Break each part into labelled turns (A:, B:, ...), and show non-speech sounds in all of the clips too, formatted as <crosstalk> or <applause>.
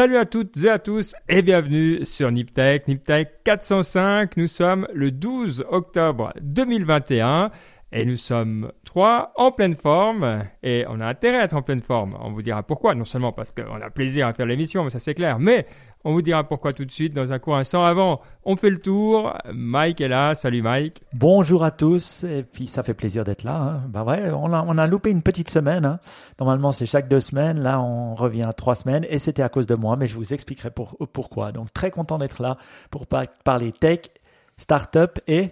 A: Salut à toutes et à tous et bienvenue sur NipTech, NipTech 405. Nous sommes le 12 octobre 2021 et nous sommes trois en pleine forme et on a intérêt à être en pleine forme. On vous dira pourquoi, non seulement parce qu'on a plaisir à faire l'émission, mais ça c'est clair, mais on vous dira pourquoi tout de suite dans un court instant. Avant, on fait le tour. Mike est là. Salut Mike.
B: Bonjour à tous. Et puis ça fait plaisir d'être là. Hein. Bah ouais, on a, on a loupé une petite semaine. Hein. Normalement c'est chaque deux semaines. Là on revient trois semaines et c'était à cause de moi, mais je vous expliquerai pour, pourquoi. Donc très content d'être là pour parler tech, startup et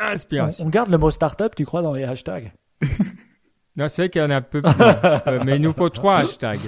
A: inspiration.
B: On, on garde le mot startup, tu crois, dans les hashtags? <laughs>
A: Non, c'est vrai qu'il y en a un peu plus. Euh, mais il nous faut trois hashtags.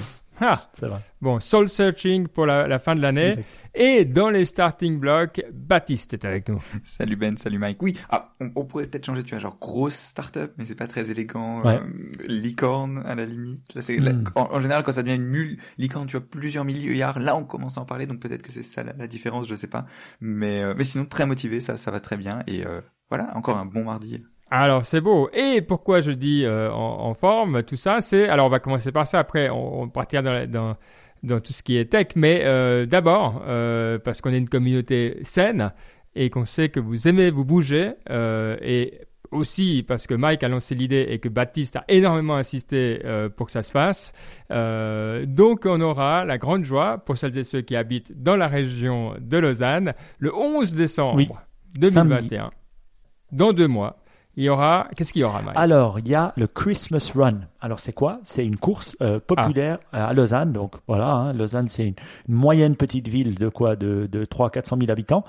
A: Ah,
B: c'est vrai.
A: Bon, Soul Searching pour la, fin de l'année. Et dans les starting blocks, Baptiste est avec nous.
C: Salut Ben, salut Mike. Oui, ah, on, pourrait peut-être changer, tu vois, genre grosse startup, mais c'est pas très élégant. Euh, licorne, à la limite. Là, c'est, hmm. en, général, quand ça devient une licorne, tu vois, plusieurs milliards, là, on commence à en parler, donc peut-être que c'est ça la, différence, je sais pas. Mais, euh, mais sinon, très motivé, ça, ça va très bien. Et euh, voilà, encore un bon mardi.
A: Alors c'est beau. Et pourquoi je dis en, forme tout ça, c'est alors on va commencer par ça. Après on, on partira dans, dans dans tout ce qui est tech. Mais euh, d'abord, euh, parce qu'on est une communauté saine et qu'on sait que vous aimez vous bouger euh, et aussi parce que Mike a lancé l'idée et que Baptiste a énormément insisté euh, pour que ça se fasse. Euh, donc on aura la grande joie pour celles et ceux qui habitent dans la région de Lausanne le 11 décembre 2021, dans deux mois, il y aura, qu'est-ce qu'il y aura, Mike
B: Alors, il y a le Christmas Run. Alors, c'est quoi? C'est une course euh, populaire ah. à Lausanne. Donc, voilà, hein, Lausanne, c'est une, moyenne petite ville de quoi? De, de 3 400 000 habitants,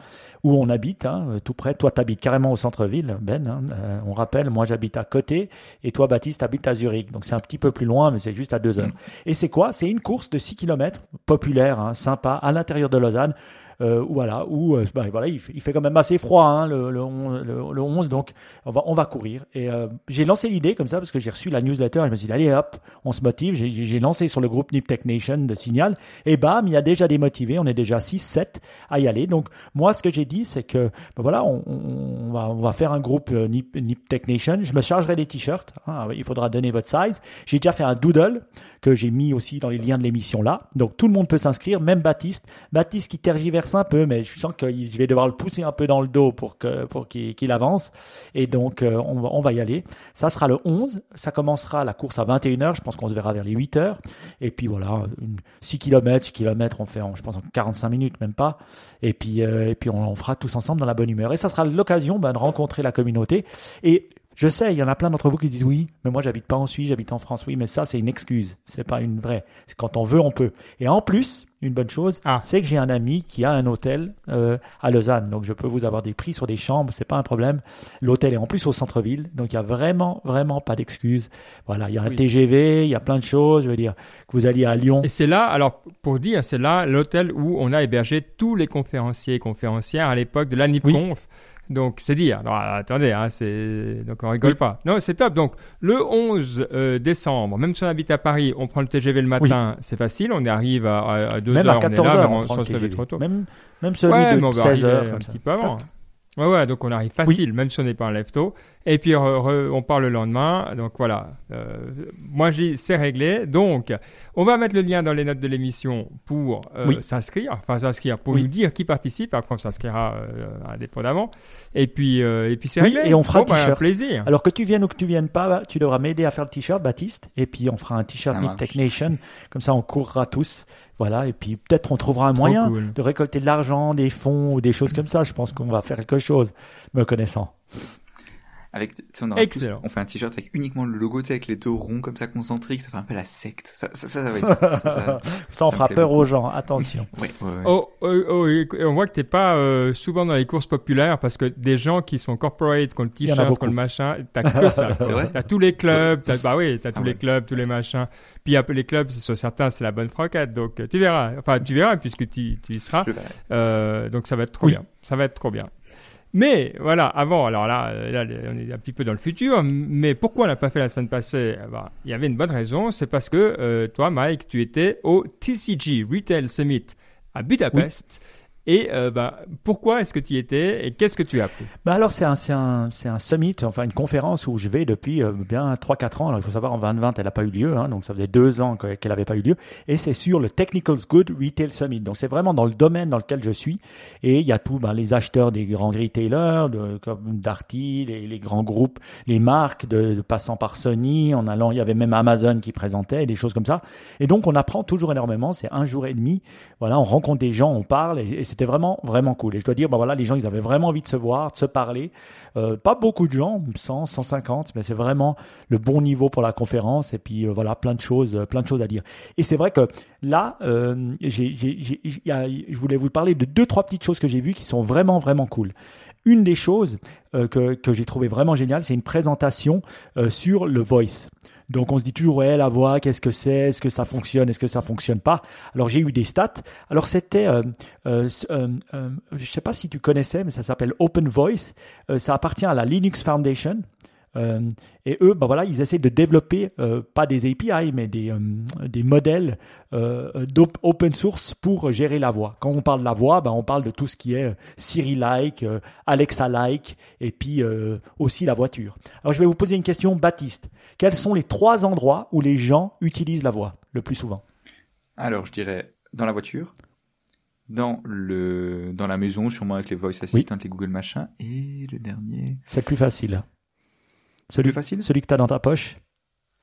B: où on habite, hein, euh, tout près. Toi, tu habites carrément au centre-ville, Ben. Hein, euh, on rappelle, moi, j'habite à côté, et toi, Baptiste, habites à Zurich. Donc, c'est un petit peu plus loin, mais c'est juste à deux heures. Mm. Et c'est quoi? C'est une course de 6 km, populaire, sympa, à l'intérieur de Lausanne euh, voilà, où euh, bah, voilà, il, fait quand même assez froid hein, le, le, 11, donc on va, on va courir. Et euh, j'ai lancé l'idée comme ça parce que j'ai reçu la newsletter et je me suis dit, allez hop, on se motive. J'ai lancé sur le groupe Nip Tech Nation de Signal et bam, il y a déjà des motivés, on est déjà 6-7 à y aller. Donc moi, ce que j'ai dit, c'est que bah, voilà, on, on, va, on va faire un groupe Nip, Nip Tech Nation. Je me chargerai des t-shirts, hein, il faudra donner votre size. J'ai déjà fait un doodle que j'ai mis aussi dans les liens de l'émission là. Donc tout le monde peut s'inscrire, même Baptiste. Baptiste qui tergiverse un peu, mais je sens que je vais devoir le pousser un peu dans le dos pour que pour qu'il avance. Et donc euh, on, va, y aller. Ça sera le 11. Ça commencera la course à 21h. Je pense qu'on se verra vers les 8h. Et puis voilà, 6 km, 6 km, on fait en, je pense en 45 minutes, même pas. Et puis euh, et puis on, on, fera tous ensemble dans la bonne humeur. Et ça sera l'occasion ben, de rencontrer la communauté. Et je sais, il y en a plein d'entre vous qui disent oui, mais moi j'habite pas en Suisse, j'habite en France. Oui, mais ça c'est une excuse, c'est pas une vraie. Quand on veut, on peut. Et en plus, une bonne chose, ah. c'est que j'ai un ami qui a un hôtel euh, à Lausanne, donc je peux vous avoir des prix sur des chambres, c'est pas un problème. L'hôtel est en plus au centre-ville, donc il y a vraiment, vraiment pas d'excuse. Voilà, il y a un TGV, il y a plein de choses. Je veux dire que vous alliez à Lyon.
A: Et c'est là, alors pour dire, c'est là l'hôtel où on a hébergé tous les conférenciers et conférencières à l'époque de l'ANIPConf. Donc c'est dire. Attendez, hein, c'est donc on rigole pas. Non, c'est top. Donc le 11 euh, décembre, même si on habite à Paris, on prend le TGV le matin, c'est facile. On arrive à, 2
B: même
A: heures,
B: à 14
A: on est
B: là,
A: là,
B: on, on se trop tôt. Même même
A: celui
B: ouais,
A: de
B: 16 heures,
A: un petit peu avant. Ouais, ouais, donc on arrive facile, même si on n'est pas un lève-tôt. Et puis on part le lendemain. Donc voilà. Euh, moi, j'ai c'est réglé. Donc, on va mettre le lien dans les notes de l'émission pour euh, s'inscrire, enfin s'inscrire pour nous dire qui participe. Après, on s'inscrira euh, indépendamment. Et puis, euh, et puis c'est réglé.
B: Et on fera un
A: t-shirt. plaisir.
B: Alors que tu viennes ou que tu viennes pas, tu devras m'aider à faire le t-shirt, Baptiste. Et puis on fera un t-shirt Tech Nation. Comme ça, on courra tous. Voilà, et puis peut-être on trouvera un moyen de récolter de l'argent, des fonds ou des choses comme ça. Je pense qu'on va faire quelque chose, me connaissant.
C: Avec, on, Excellent. on fait un t-shirt avec uniquement le logo, avec les deux ronds comme ça concentriques, ça fait un peu la secte. Ça, ça, ça,
B: ça, ça, ça, <laughs> fera peur aux gens. Attention. <laughs>
C: Oui,
A: Oh, oh, oh, on voit que t'es pas euh, souvent dans les courses populaires parce que des gens qui sont corporate, qui ont le t-shirt, qui ont le machin, t'as que ça. <laughs>
C: C'est vrai.
A: T'as tous les clubs, t'as, bah oui, t'as tous ah les clubs, tous les machins. Puis peu les clubs, sur certains, c'est la bonne frocade. Donc tu verras. Enfin, tu verras puisque tu, tu y seras. Euh, donc ça va être trop bien. Ça va être trop bien. Mais voilà, avant, alors là, là, on est un petit peu dans le futur, mais pourquoi on n'a pas fait la semaine passée? Eh ben, Il y avait une bonne raison, c'est parce que euh, toi, Mike, tu étais au TCG Retail Summit à Budapest. Et euh, bah, pourquoi est-ce que tu y étais et qu'est-ce que tu as appris?
B: Bah Alors, c'est un, un, un summit, enfin une conférence où je vais depuis euh, bien 3-4 ans. Alors, il faut savoir, en 2020, elle n'a pas eu lieu, hein, donc ça faisait deux ans qu'elle n'avait pas eu lieu. Et c'est sur le Technicals Good Retail Summit. Donc, c'est vraiment dans le domaine dans lequel je suis. Et il y a tout, bah, les acheteurs des grands retailers, de, comme Darty, les, les, grands groupes, les marques, de, de, passant par Sony, en allant, il y avait même Amazon qui présentait, des choses comme ça. Et donc, on apprend toujours énormément. C'est un jour et demi. Voilà, on rencontre des gens, on parle. C'était vraiment, vraiment cool. Et je dois dire, bah voilà, les gens, ils avaient vraiment envie de se voir, de se parler. Euh, pas beaucoup de gens, 100, 150, mais c'est vraiment le bon niveau pour la conférence. Et puis, euh, voilà, plein de choses, plein de choses à dire. Et c'est vrai que là, euh, je voulais vous parler de deux, trois petites choses que j'ai vues qui sont vraiment, vraiment cool. Une des choses euh, que, j'ai trouvé vraiment géniale, c'est une présentation euh, sur le voice. Donc on se dit toujours ouais la voix qu'est-ce que c'est? Est-ce que ça fonctionne? Est-ce que ça fonctionne pas? Alors j'ai eu des stats. Alors c'était euh, euh, euh, euh je sais pas si tu connaissais mais ça s'appelle Open Voice. Euh, ça appartient à la Linux Foundation euh, et eux, ben voilà, ils essaient de développer euh, pas des API, mais des, euh, des modèles d'open source pour gérer la voix. Quand on parle de la voix, ben on parle de tout ce qui est Siri-like, Alexa-like, et puis aussi la voiture. Alors je vais vous poser une question, Baptiste. Quels sont les trois endroits où les gens utilisent la voix le plus souvent?
C: Alors je dirais dans la voiture, dans le dans la maison, sûrement avec les voice assistants, oui. les Google machin, et le dernier.
B: C'est plus facile. Celui,
C: facile
B: celui que tu as dans ta poche.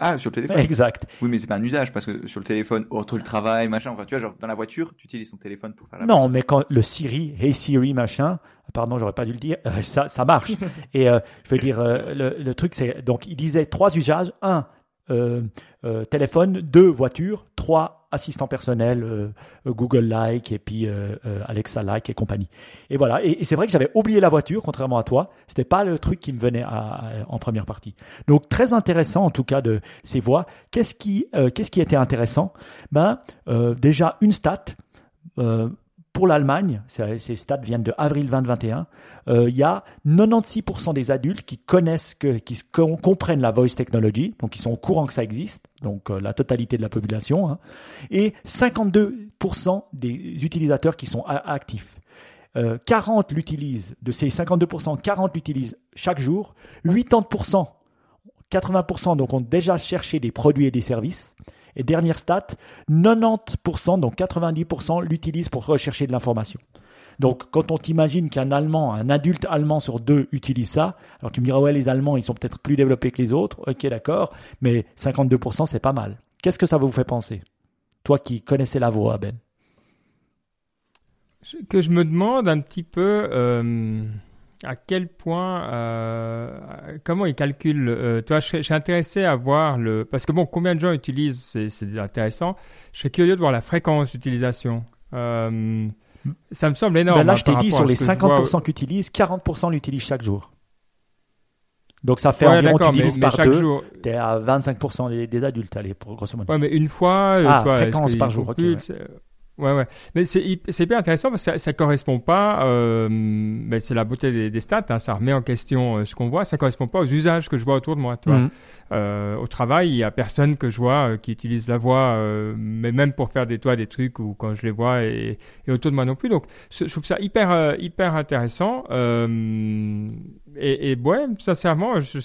C: Ah, sur le téléphone.
B: Exact.
C: Oui, mais c'est pas un usage parce que sur le téléphone, entre le travail, machin, enfin, tu vois, genre dans la voiture, tu utilises ton téléphone pour faire la
B: Non, mais quand le Siri, Hey Siri, machin, pardon, j'aurais pas dû le dire, euh, <laughs> ça, ça marche. <laughs> Et euh, je veux dire, euh, le, le, truc, c'est donc il disait trois usages. Un, téléphone, deux, voiture, trois, assistant personnel, euh, Google Like et puis euh, Alexa Like et compagnie. Et voilà. Et, c'est vrai que j'avais oublié la voiture, contrairement à toi. C'était pas le truc qui me venait en première partie. Donc très intéressant en tout cas de ces voix. Qu'est-ce qui, euh, qu'est-ce qui était intéressant? Ben euh, déjà une stat. Pour l'Allemagne, ces stats viennent de avril 2021, euh, il y a 96% des adultes qui connaissent, que, qui comprennent la voice technology, donc ils sont au courant que ça existe, donc euh, la totalité de la population, hein, et 52% des utilisateurs qui sont actifs. Euh, 40 l'utilisent, de ces 52%, 40 l'utilisent chaque jour, 80%, 80% donc ont déjà cherché des produits et des services, et dernière stat, 90%, donc 90% l'utilisent pour rechercher de l'information. Donc, quand on t'imagine qu'un Allemand, un adulte allemand sur deux utilise ça, alors tu me diras, ouais, les Allemands, ils sont peut-être plus développés que les autres. Ok, d'accord. Mais 52%, c'est pas mal. Qu'est-ce que ça vous fait penser? Toi qui connaissais la voix, Ben.
A: Que je me demande un petit peu euh, à quel point, euh, comment ils calculent. Euh, toi, je, je, suis intéressé à voir le. Parce que bon, combien de gens utilisent, c'est intéressant. Je serais curieux de voir la fréquence d'utilisation. Euh, ça me semble énorme.
B: Ben là,
A: hein,
B: je t'ai dit, sur les 50% qui utilisent, 40% l'utilisent chaque jour. Donc ça fait
A: ouais,
B: environ, tu divises par deux,
A: jour...
B: t'es à 25% des, des, adultes, allez, pour grosso modo.
A: Ouais, mais une fois,
B: ah,
A: toi,
B: fréquence par jour,
A: plus,
B: okay, ouais.
A: Ouais, ouais. Mais c'est, bien intéressant parce que ça, ça correspond pas, euh, mais c'est la beauté des, des stats, hein, ça remet en question euh, ce qu'on voit, ça correspond pas aux usages que je vois autour de moi, tu vois.
B: Mhm.
A: Euh, au travail, il y a personne que je vois euh, qui utilise la voix, euh, mais même pour faire des toits, des trucs ou quand je les vois et, et autour de moi non plus. Donc, je trouve ça hyper, hyper intéressant. Euh, et, et ouais, sincèrement, je,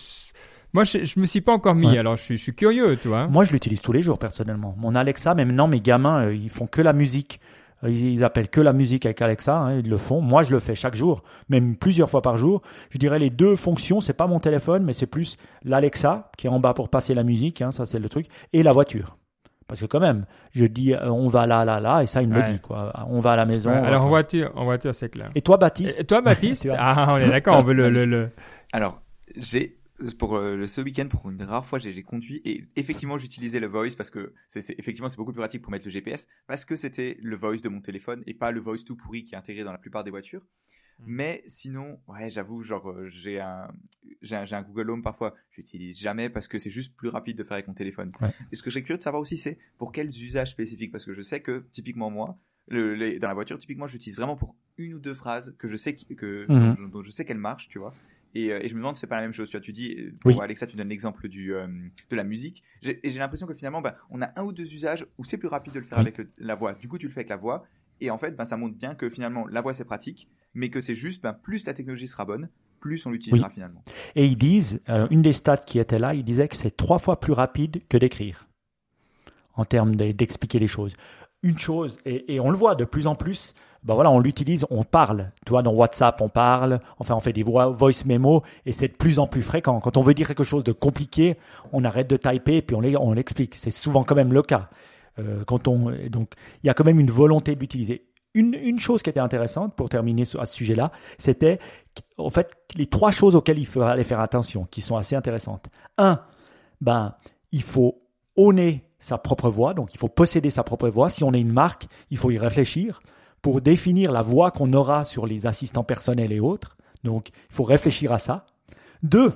A: moi, je, je me suis pas encore mis,
B: Ouais.
A: alors je suis, je suis curieux, tu vois.
B: Moi, je l'utilise tous les jours, personnellement. Mon Alexa, même non, mes gamins, euh, ils font que la musique. Euh, Ils appellent que la musique avec Alexa, hein, ils le font. Moi, je le fais chaque jour, même plusieurs fois par jour. Je dirais les deux fonctions, c'est pas mon téléphone, mais c'est plus l'Alexa qui est en bas pour passer la musique, hein, ça c'est le truc, et la voiture. Parce que quand même, je dis euh, on va là, là, là, et ça il me
A: Ouais.
B: le dit quoi. On va à la maison.
A: Ouais,
B: on va-
A: alors en voiture, en voiture, c'est clair.
B: Et toi, Baptiste
A: Et toi, <laughs> Baptiste. Ah, on est d'accord, on veut le, <laughs> le, le...
C: Alors, j'ai pour euh, ce week-end pour une rare fois j'ai conduit et effectivement j'utilisais le voice parce que c'est effectivement c'est beaucoup plus pratique pour mettre le GPS parce que c'était le voice de mon téléphone et pas le voice tout pourri qui est intégré dans la plupart des voitures. Mais sinon, ouais, j'avoue, genre euh, j'ai un j'ai un, Google Home parfois, j'utilise jamais parce que c'est juste plus rapide de faire avec mon téléphone.
B: Ouais.
C: Et ce que j'ai curieux de savoir aussi c'est pour quels usages spécifiques? Parce que je sais que typiquement moi le, les- dans la voiture typiquement j'utilise vraiment pour une ou deux phrases que je sais que dont, dont je sais qu'elles marchent, tu vois. Et, euh, et je me demande c'est pas la même chose. Tu vois, tu dis, euh,
B: Oui.
C: Alexa, tu donnes l'exemple du euh, de la musique. J'ai- Et j'ai l'impression que finalement, bah, on a un ou deux usages où c'est plus rapide de le faire
B: Oui.
C: avec le- la voix. Du coup, tu le fais avec la voix. Et en fait, ben, ça montre bien que finalement, la voix c'est pratique, mais que c'est juste, ben, plus la technologie sera bonne, plus on l'utilisera finalement.
B: Et ils disent, euh, une des stats qui était là, ils disaient que c'est trois fois plus rapide que d'écrire en termes d'expliquer les choses. Une chose, et, on le voit de plus en plus, ben voilà, on l'utilise, on parle. Tu vois, dans WhatsApp, on parle, enfin, on fait des voice memo, et c'est de plus en plus fréquent. Quand on veut dire quelque chose de compliqué, on arrête de typer, puis on l'explique. C'est souvent quand même le cas. Euh, quand on, donc, il y a quand même une volonté d'utiliser. Une, une, chose qui était intéressante pour terminer à ce sujet-là, c'était en fait les trois choses auxquelles il aller faire attention, qui sont assez intéressantes. Un, ben, il faut honner sa propre voix, donc il faut posséder sa propre voix. Si on est une marque, il faut y réfléchir pour définir la voix qu'on aura sur les assistants personnels et autres. Donc, il faut réfléchir à ça. Deux,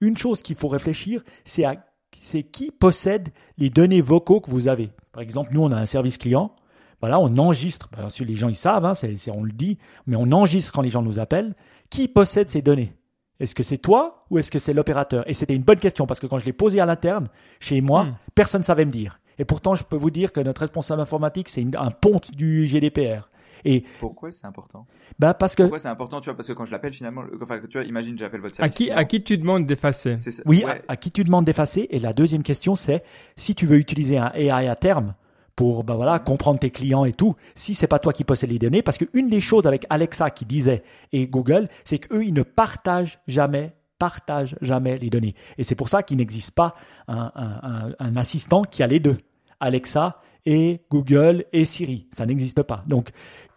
B: une chose qu'il faut réfléchir, c'est à c'est qui possède les données vocaux que vous avez. Par exemple, nous, on a un service client. Voilà, on enregistre. Bien sûr, les gens, ils savent, hein, on le dit, mais on enregistre quand les gens nous appellent. Qui possède ces données? Est-ce que c'est toi ou est-ce que c'est l'opérateur? Et c'était une bonne question parce que quand je l'ai posé à l'interne, chez moi, hmm. personne ne savait me dire. Et pourtant, je peux vous dire que notre responsable informatique, c'est un ponte du GDPR. Et
C: pourquoi c'est important?
B: Ben parce que
C: pourquoi c'est important, tu vois, parce que quand je l'appelle finalement, enfin, tu vois, imagine, j'appelle votre service.
A: À qui, à qui tu demandes d'effacer?
B: Oui, à, qui tu demandes d'effacer? Et la deuxième question, c'est si tu veux utiliser un AI à terme pour ben voilà comprendre tes clients et tout. Si c'est pas toi qui possède les données, parce qu'une des choses avec Alexa qui disait et Google, c'est qu'eux ils ne partagent jamais partagent jamais les données. Et c'est pour ça qu'il n'existe pas un, un, un assistant qui a les deux. Alexa et Google et Siri. Ça n'existe pas. Donc,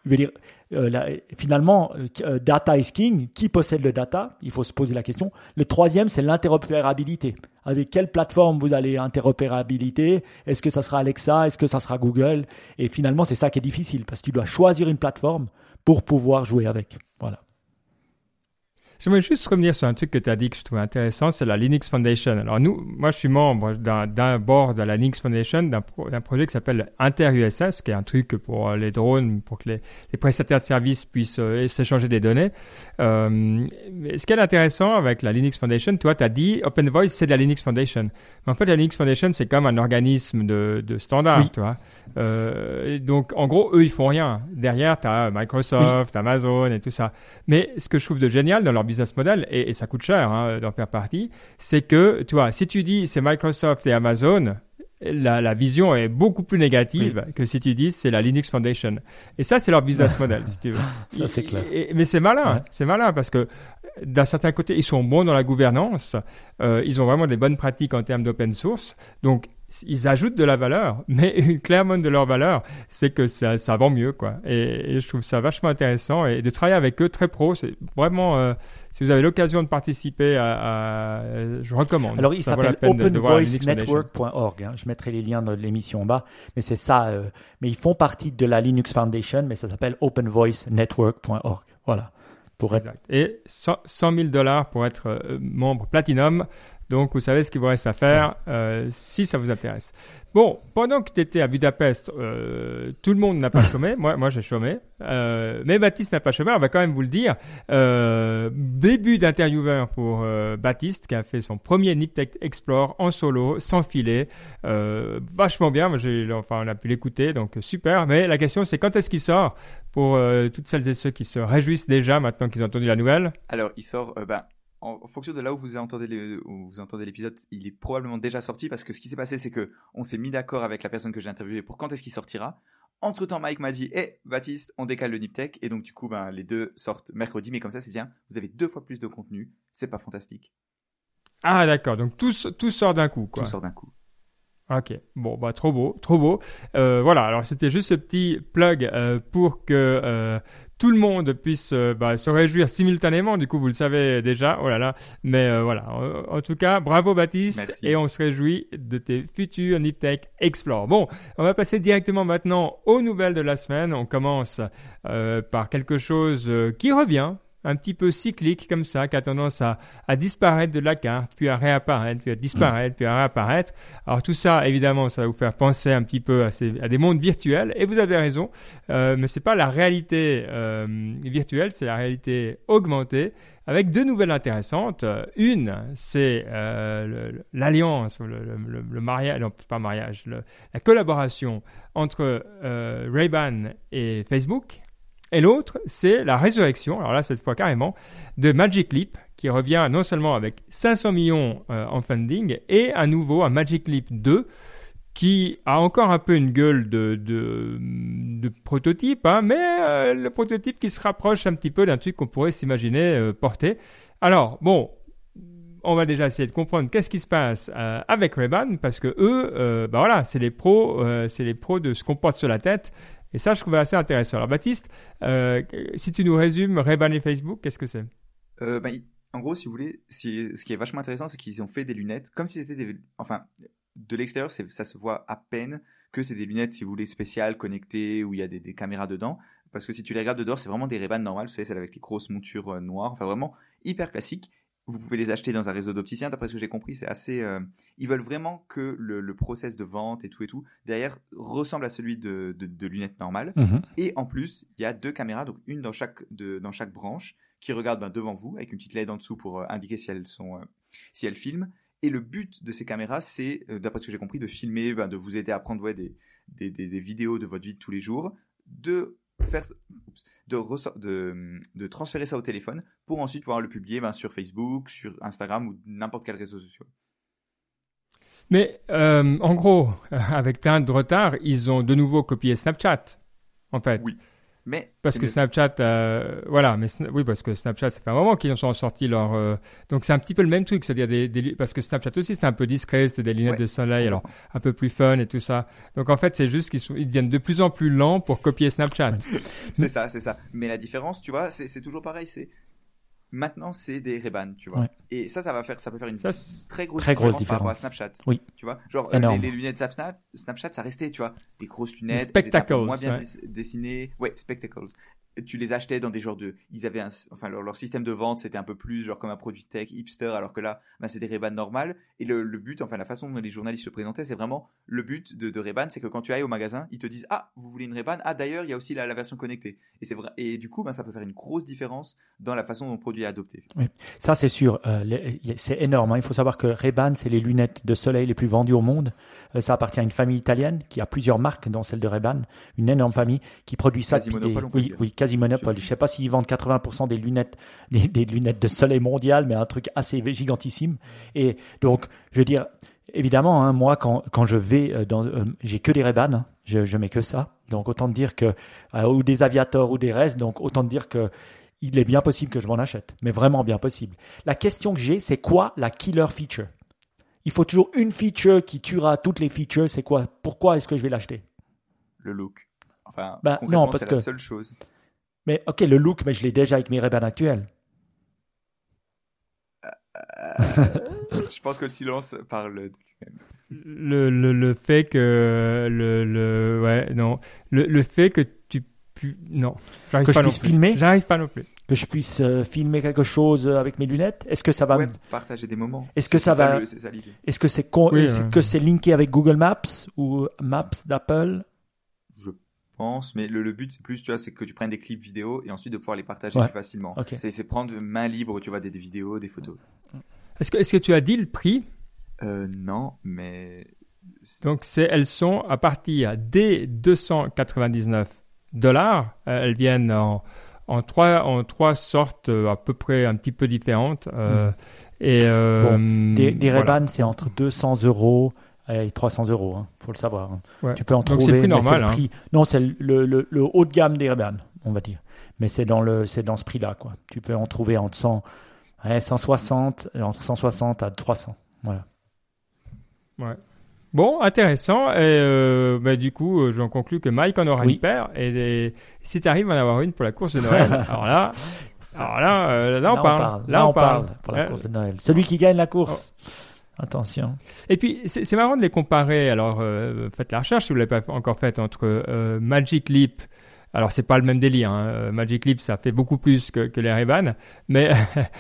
B: je veux dire, euh, finalement, euh, euh, data is king. Qui possède le data? Il faut se poser la question. Le troisième, c'est l'interopérabilité. Avec quelle plateforme vous allez interopérabilité? Est-ce que ça sera Alexa? Est-ce que ça sera Google? Et finalement, c'est ça qui est difficile parce que tu dois choisir une plateforme pour pouvoir jouer avec. Voilà.
A: J'aimerais juste revenir sur un truc que tu as dit que je trouve intéressant, c'est la Linux Foundation. Alors nous, moi je suis membre d'un board de la Linux Foundation, d'un projet qui s'appelle InterUSS, qui est un truc pour euh, les drones, pour que les, les prestataires de services puissent euh, s'échanger des données. Euh, ce qui est intéressant avec la Linux Foundation, toi tu as dit Open Voice c'est de la Linux Foundation. Mais en fait la Linux Foundation c'est comme un organisme de, de standard, tu vois. Euh, donc, en gros, eux, ils font rien. Derrière, tu as Microsoft, Amazon et tout ça. Mais ce que je trouve de génial dans leur business model, et, ça coûte cher hein, d'en faire partie, c'est que, tu vois, si tu dis c'est Microsoft et Amazon, la, la, vision est beaucoup plus négative que si tu dis c'est la Linux Foundation. Et ça, c'est leur business <laughs> model, si tu veux.
B: ça, c'est clair.
A: mais c'est malin, c'est malin parce que d'un certain côté, ils sont bons dans la gouvernance, euh, ils ont vraiment des bonnes pratiques en termes d'open source. Donc, ils ajoutent de la valeur, <laughs> mais clairement de leur valeur, c'est que ça, ça vend mieux, quoi. Et, je trouve ça vachement intéressant et de travailler avec eux très pro, c'est vraiment. Euh, si vous avez l'occasion de participer à, je recommande.
B: Alors il s'appelle openvoicenetwork.org. Hein. Je mettrai les liens dans l'émission en bas, mais c'est ça. Euh, mais ils font partie de la Linux Foundation, mais ça s'appelle openvoicenetwork.org. Voilà.
A: Pour être... Et 100 000 dollars pour être euh, membre Platinum. Donc, vous savez ce qu'il vous reste à faire euh, si ça vous intéresse. Bon, pendant que tu étais à Budapest, euh, tout le monde n'a pas <laughs> chômé. Moi, moi j'ai chômé. Euh, mais Baptiste n'a pas chômé. On va quand même vous le dire. début d'intervieweur pour Baptiste, qui a fait son premier Niptech Explore en solo, sans filet. vachement bien. Moi, enfin, on a pu l'écouter, donc super. Mais la question, c'est quand est-ce qu'il sort? Pour toutes celles et ceux qui se réjouissent déjà maintenant qu'ils ont entendu la nouvelle?
C: Alors, il sort ben, en, fonction de là où vous entendez vous entendez l'épisode, il est probablement déjà sorti parce que ce qui s'est passé, c'est que on s'est mis d'accord avec la personne que j'ai interviewée pour quand est-ce qu'il sortira. Entre temps, Mike m'a dit, hé, Baptiste, on décale le Niptech. Et donc, du coup, ben, les deux sortent mercredi, mais comme ça, c'est bien. Vous avez deux fois plus de contenu. C'est pas fantastique.
A: Ah, d'accord. Donc, tout, tout sort d'un coup, quoi.
C: Tout sort d'un coup.
A: Ok, bon, bah, trop beau, trop beau. Euh, voilà, alors c'était juste ce petit plug euh, pour que euh, tout le monde puisse bah, se réjouir simultanément. Du coup, vous le savez déjà. Oh là là. Mais voilà. En, tout cas, bravo Baptiste. Et on se réjouit de tes futurs Niptech Explore. Bon, on va passer directement maintenant aux nouvelles de la semaine. On commence par quelque chose qui revient un petit peu cyclique comme ça, qui a tendance à, à, disparaître de la carte, puis à réapparaître, puis à disparaître, puis à réapparaître. Alors tout ça, évidemment, ça va vous faire penser un petit peu à, des mondes virtuels, et vous avez raison, euh, mais c'est pas la réalité euh, virtuelle, c'est la réalité augmentée. avec deux nouvelles intéressantes. Une, c'est euh, l'alliance, le, le, mariage, non pas mariage, la collaboration entre euh, Ray-Ban et Facebook. Et l'autre, c'est la résurrection, alors là cette fois carrément, de Magic Leap, qui revient non seulement avec 500 millions euh, en funding et à nouveau un Magic Leap 2 qui a encore un peu une gueule de, prototype, hein, mais euh, le prototype qui se rapproche un petit peu d'un truc qu'on pourrait s'imaginer euh, porter. Alors, bon, on va déjà essayer de comprendre qu'est-ce qui se passe euh, avec Ray-Ban, parce que eux, bah voilà, c'est les pros, c'est les pros de ce qu'on porte sur la tête. Et ça, je trouve assez intéressant. Alors, Baptiste, si tu nous résumes Ray-Ban et Facebook, qu'est-ce que c'est?
C: Bah, En gros, si vous voulez, ce qui est vachement intéressant, c'est qu'ils ont fait des lunettes comme si c'était des, enfin, de l'extérieur, ça se voit à peine que c'est des lunettes, si vous voulez, spéciales, connectées, où il y a des, caméras dedans. Parce que si tu les regardes dehors, c'est vraiment des ray normales, vous savez, celles avec les grosses montures euh, noires, enfin vraiment hyper classiques. Vous pouvez les acheter dans un réseau d'opticiens, d'après ce que j'ai compris, c'est assez... Euh, ils veulent vraiment que le, process de vente et tout et tout, derrière, ressemble à celui de, lunettes normales. Mhm. Et en plus, il y a deux caméras, donc une dans chaque, dans chaque branche, qui regarde ben, devant vous, avec une petite LED en dessous pour euh, indiquer si elles, sont, si elles filment, et le but de ces caméras, c'est, euh, d'après ce que j'ai compris, de filmer, ben, de vous aider à prendre des, des, vidéos de votre vie de tous les jours, de faire de, de, transférer ça au téléphone pour ensuite pouvoir le publier ben, sur Facebook, sur Instagram ou n'importe quel réseau social.
A: Mais euh, en gros, <laughs> avec plein de retard, ils ont de nouveau copié Snapchat, en fait.
C: Oui. Mais
A: parce que Snapchat, euh, voilà, mais oui, parce que Snapchat, c'est fait un moment qu'ils ont sorti leur. Euh, donc c'est un petit peu le même truc, c'est-à-dire des, des, parce que Snapchat aussi, c'est un peu discret, c'était des lunettes de soleil, alors un peu plus fun et tout ça. Donc en fait, c'est juste qu'ils ils deviennent de plus en plus lents pour copier Snapchat. <laughs>
C: c'est ça, c'est ça. Mais la différence, tu vois, c'est toujours pareil, c'est Maintenant, c'est des Ray-Ban, tu vois. Et ça, ça va faire, ça peut faire une très grosse,
B: très
C: grosse
B: différence, par rapport
C: à Snapchat.
B: Oui.
C: Tu vois, genre les, les, lunettes Snapchat, Snapchat, ça restait, tu vois, des grosses lunettes,
A: spectacles,
C: moins bien dessinées, ouais, spectacles. Tu les achetais dans des genres de ils avaient un, enfin leur, système de vente c'était un peu plus genre comme un produit tech hipster alors que là bah, c'est des ray normales. Et le, but enfin la façon dont les journalistes se présentaient c'est vraiment le but de, de ray c'est que quand tu ailles au magasin ils te disent ah vous voulez une ray ah d'ailleurs il y a aussi la, version connectée et c'est vrai et du coup bah, ça peut faire une grosse différence dans la façon dont le produit est adopté.
B: Oui. ça c'est sûr euh, c'est énorme hein. il faut savoir que ray c'est les lunettes de soleil les plus vendues au monde euh, ça appartient à une famille italienne qui a plusieurs marques dont celle de ray une énorme famille qui produit ça oui oui quasi monopole. Je sais pas s'ils vendent 80% des lunettes, des, lunettes de soleil mondial, mais un truc assez gigantissime. Et donc, je veux dire, évidemment, hein, moi, quand, quand je vais euh, dans, euh, j'ai que des ray hein. je, je mets que ça. Donc, autant dire que, euh, ou des aviators ou des restes, donc autant dire que il est bien possible que je m'en achète, mais vraiment bien possible. La question que j'ai, c'est quoi la killer feature? Il faut toujours une feature qui tuera toutes les features. C'est quoi? Pourquoi est-ce que je vais l'acheter?
C: Le look. Enfin,
B: bah, non, parce
C: c'est
B: que
C: la seule chose.
B: Mais ok, le look, mais je l'ai déjà avec mes ray actuels.
C: Euh, je pense que le silence parle de lui-même.
A: Le, le, le, fait que le, le ouais non le, le fait que tu pu, non.
B: Que je puisse filmer
A: j'arrive pas non plus.
B: Que je puisse euh, filmer quelque chose avec mes lunettes. Est-ce que ça va
C: partager des moments.
B: Est-ce que ça, va est-ce que c'est que c'est linké avec Google Maps ou Maps d'Apple?
C: Pense, mais le, but c'est plus, tu vois, c'est que tu prennes des clips vidéo et ensuite de pouvoir les partager plus facilement. C'est prendre main libre, tu vois, des, vidéos, des photos.
A: Est-ce que, est-ce que tu as dit le prix?
C: Euh, Non, mais
A: donc c'est, elles sont à partir des 299 dollars. Euh, elles viennent en, en trois en trois sortes euh, à peu près un petit peu différentes. Mm. Et
B: des, des c'est entre 200 euros et 300 euros, hein, faut le savoir. Hein. Tu peux en trouver.
A: C'est normal. Hein.
B: Non, c'est le, le, le, haut de gamme des ray on va dire. Mais c'est dans le, c'est dans ce prix-là, quoi. Tu peux en trouver entre 100, 160, entre 160 à 300, voilà.
A: Ouais. Bon, intéressant. Et euh, bah, du coup, euh, j'en conclus que Mike en aura une paire. Et, si tu arrives à en avoir une pour la course de Noël, <laughs> alors là, alors là, euh, là, on parle.
B: Là, on, parle. pour la course de Noël. Celui qui gagne la course. Oh. Attention.
A: Et puis, c'est marrant de les comparer. Alors, euh, faites la recherche si vous ne l'avez pas encore faite entre euh, Magic Leap. Alors, c'est pas le même délire. Hein. Euh, Magic Leap, ça fait beaucoup plus que, les Ray-Ban. Mais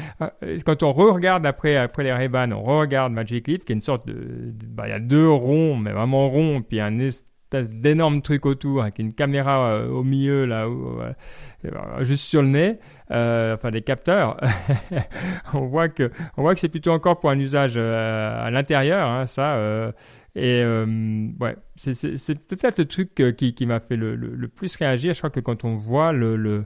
A: <laughs> quand on re-regarde après, après les Ray-Ban, on re-regarde Magic Leap, qui est une sorte de. Bah, il y a deux ronds, mais vraiment ronds, puis un espèce d'énorme truc autour avec une caméra au milieu là, juste sur le nez, enfin des capteurs. <laughs> on voit que on voit que c'est plutôt encore pour un usage à l'intérieur, hein, ça. Et ouais, c'est peut-être le truc qui, qui m'a fait le, le, plus réagir. Je crois que quand on voit le, le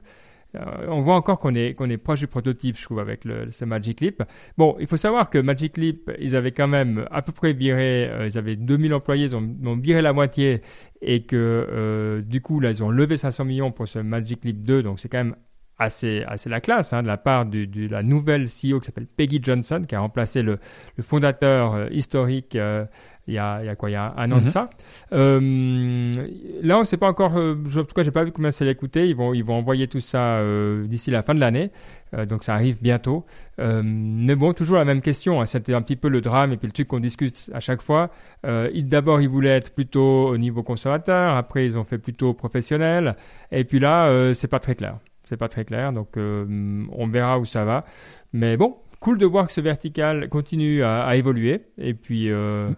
A: euh, on voit encore qu'on est, qu'on est proche du prototype, je trouve, avec le, ce Magic Leap. Bon, il faut savoir que Magic Leap, ils avaient quand même à peu près viré, euh, ils avaient 2000 employés, ils ont, viré la moitié, et que euh, du coup, là, ils ont levé 500 millions pour ce Magic Leap 2, donc c'est quand même assez, assez la classe hein, de la part de, la nouvelle CEO qui s'appelle Peggy Johnson, qui a remplacé le, le fondateur historique il y a, il y a quoi? Il y a un an de mhm. ça. Euh, là, on ne sait pas encore. Euh, en tout cas, j'ai pas vu combien c'est l'écouter. Ils vont, ils vont envoyer tout ça euh, d'ici la fin de l'année. Donc ça arrive bientôt. Mais bon, toujours la même question. Hein. C'était un petit peu le drame et puis le truc qu'on discute à chaque fois. D'abord, ils voulaient être plutôt au niveau conservateur. Après, ils ont fait plutôt professionnel. Et puis là, c'est pas très clair. C'est pas très clair. Donc, on verra où ça va. Mais bon, cool de voir que ce vertical continue à, à évoluer. Et puis. Euh,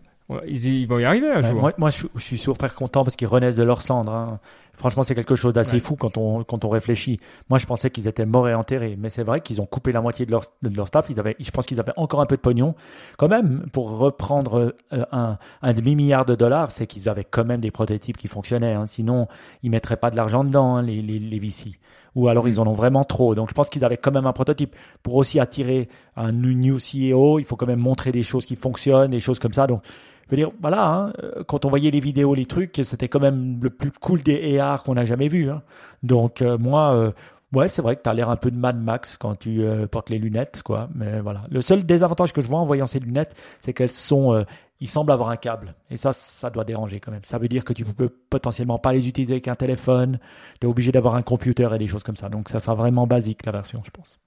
A: ils, vont y arriver un jour.
B: Moi, moi je, suis super content parce qu'ils renaissent de leur cendre. Hein. Franchement, c'est quelque chose d'assez fou quand on, quand on réfléchit. Moi, je pensais qu'ils étaient morts et enterrés. Mais c'est vrai qu'ils ont coupé la moitié de leur, de leur staff. Ils avaient, je pense qu'ils avaient encore un peu de pognon. Quand même, pour reprendre euh, un, un demi-milliard de dollars, c'est qu'ils avaient quand même des prototypes qui fonctionnaient. Hein. Sinon, ils mettraient pas de l'argent dedans, hein, les, les, les VC. Ou alors, ils en ont vraiment trop. Donc, je pense qu'ils avaient quand même un prototype. Pour aussi attirer un new CEO, il faut quand même montrer des choses qui fonctionnent, des choses comme ça. Donc, veux dire, voilà, hein, euh, quand on voyait les vidéos, les trucs, c'était quand même le plus cool des AR qu'on a jamais vu. Hein. Donc euh, moi, euh, ouais, c'est vrai que tu as l'air un peu de Mad Max quand tu portes les lunettes, quoi. Mais voilà, le seul désavantage que je vois en voyant ces lunettes, c'est qu'elles sont, ils semblent avoir un câble, et ça, ça doit déranger quand même. Ça veut dire que tu peux potentiellement pas les utiliser avec un téléphone, tu es obligé d'avoir un computer et des choses comme ça. Donc ça sera vraiment basique la version, je pense.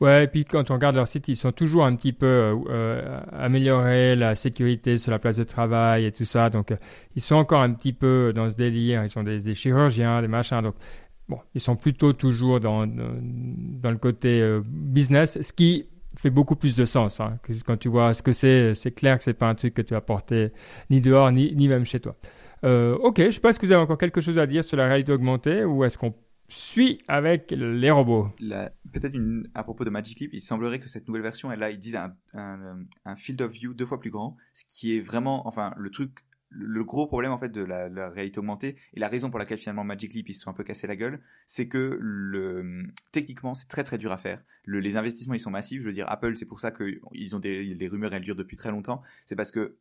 A: Ouais, et puis quand on regarde leur site, ils sont toujours un petit peu euh, euh améliorés la sécurité sur la place de travail et tout ça. Donc, euh, ils sont encore un petit peu dans ce délire. Ils sont des, chirurgiens, des machins. Donc, bon, ils sont plutôt toujours dans, dans le côté euh, business, ce qui fait beaucoup plus de sens. Hein, quand tu vois ce que c'est, c'est clair que c'est pas un truc que tu as porté ni dehors, ni, ni même chez toi. ok, je sais pas si vous avez encore quelque chose à dire sur la réalité augmentée ou est-ce qu'on suit avec les robots.
C: Peut-être à propos de Magic Leap, il semblerait que cette nouvelle version, elle a, ils disent un, field of view deux fois plus grand, ce qui est vraiment, enfin, le truc, le gros problème en fait de la, réalité augmentée et la raison pour laquelle finalement Magic Leap ils se sont un peu cassés la gueule, c'est que techniquement c'est très très dur à faire. les investissements ils sont massifs. Je veux dire Apple, c'est pour ça qu'ils ont des les rumeurs elles durent depuis très longtemps. C'est parce que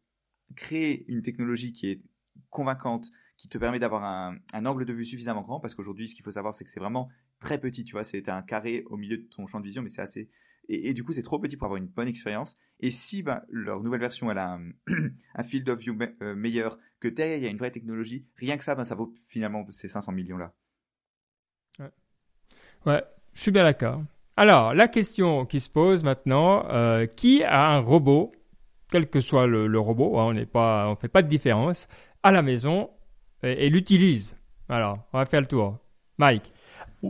C: créer une technologie qui est convaincante, qui te permet d'avoir un, angle de vue suffisamment grand, parce qu'aujourd'hui, ce qu'il faut savoir, c'est que c'est vraiment très petit, tu vois, c'est un carré au milieu de ton champ de vision, mais c'est assez... Et, du coup, c'est trop petit pour avoir une bonne expérience. Et si bah, leur nouvelle version, elle a un, <clears throat> field of view euh, meilleur, que derrière, il y a une vraie technologie, rien que ça, bah, ça vaut finalement ces 500 millions-là.
A: Ouais. je suis bien d'accord. Alors, la question qui se pose maintenant, euh, qui a un robot, quel que soit le, le robot, hein, on on fait pas de différence, à la maison et, l'utilise. Alors, on va faire le tour. Mike.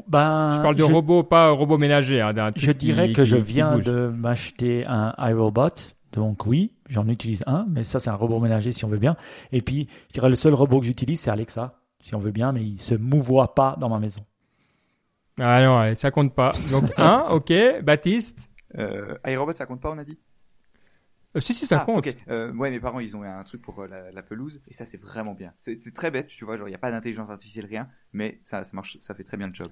A: Ben, je parle de robot, pas robot ménager. Hein,
B: je dirais que je viens de m'acheter un iRobot. Donc oui, j'en utilise un, mais ça c'est un robot ménager si on veut bien. Et puis, je dirais le seul robot que j'utilise c'est Alexa, si on veut bien, mais il se mouvoie pas dans ma maison.
A: Ah non, ça compte pas. Donc <laughs> un, ok, Baptiste.
C: Euh, iRobot, ça compte pas, on a dit?
A: Euh, si, si, ça ah, compte.
C: Euh, ouais, mes parents, ils ont un truc pour euh, la, pelouse, et ça, c'est vraiment bien. C'est très bête, tu vois, genre, il n'y a pas d'intelligence artificielle, rien, mais ça, ça marche, ça fait très bien le job.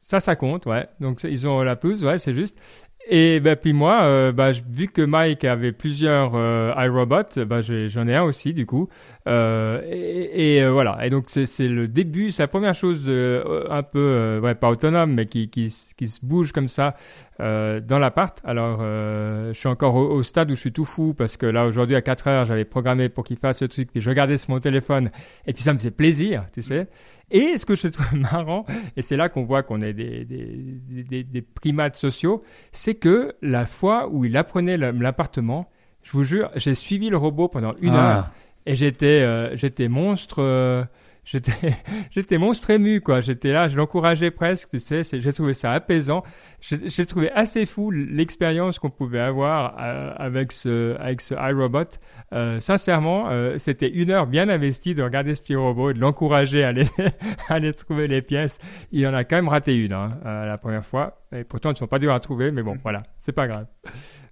A: Ça, ça compte, ouais. Donc, ils ont la pelouse, ouais, c'est juste. Et ben, puis moi, euh, bah, vu que Mike avait plusieurs euh, iRobot, bah, j'en ai un aussi du coup. Euh, et, et euh, voilà. Et donc c'est le début, c'est la première chose euh, un peu, ouais, pas autonome, mais qui, qui, qui se bouge comme ça dans l'appart. Alors je suis encore au, stade où je suis tout fou parce que là aujourd'hui à 4 heures, j'avais programmé pour qu'il fasse ce truc, puis je regardais sur mon téléphone, et puis ça me faisait plaisir, tu sais. Et ce que je trouve <laughs> marrant, et c'est là qu'on voit qu'on est des, des, des, des primates sociaux, c'est que la fois où il apprenait l'appartement, je vous jure, j'ai suivi le robot pendant une ah. heure et j'étais euh, j'étais monstre. Euh, j'étais, <laughs> j'étais monstre ému, quoi. J'étais là, je l'encourageais presque, tu sais. J'ai trouvé ça apaisant. J'ai trouvé assez fou l'expérience qu'on pouvait avoir euh, avec ce, avec ce iRobot. Euh, sincèrement, euh, c'était une heure bien investie de regarder ce petit robot et de l'encourager à aller, <laughs> à aller trouver les pièces. Il en a quand même raté une, hein, la première fois. Et pourtant, ils sont pas durs à trouver, mais bon, voilà, c'est pas grave.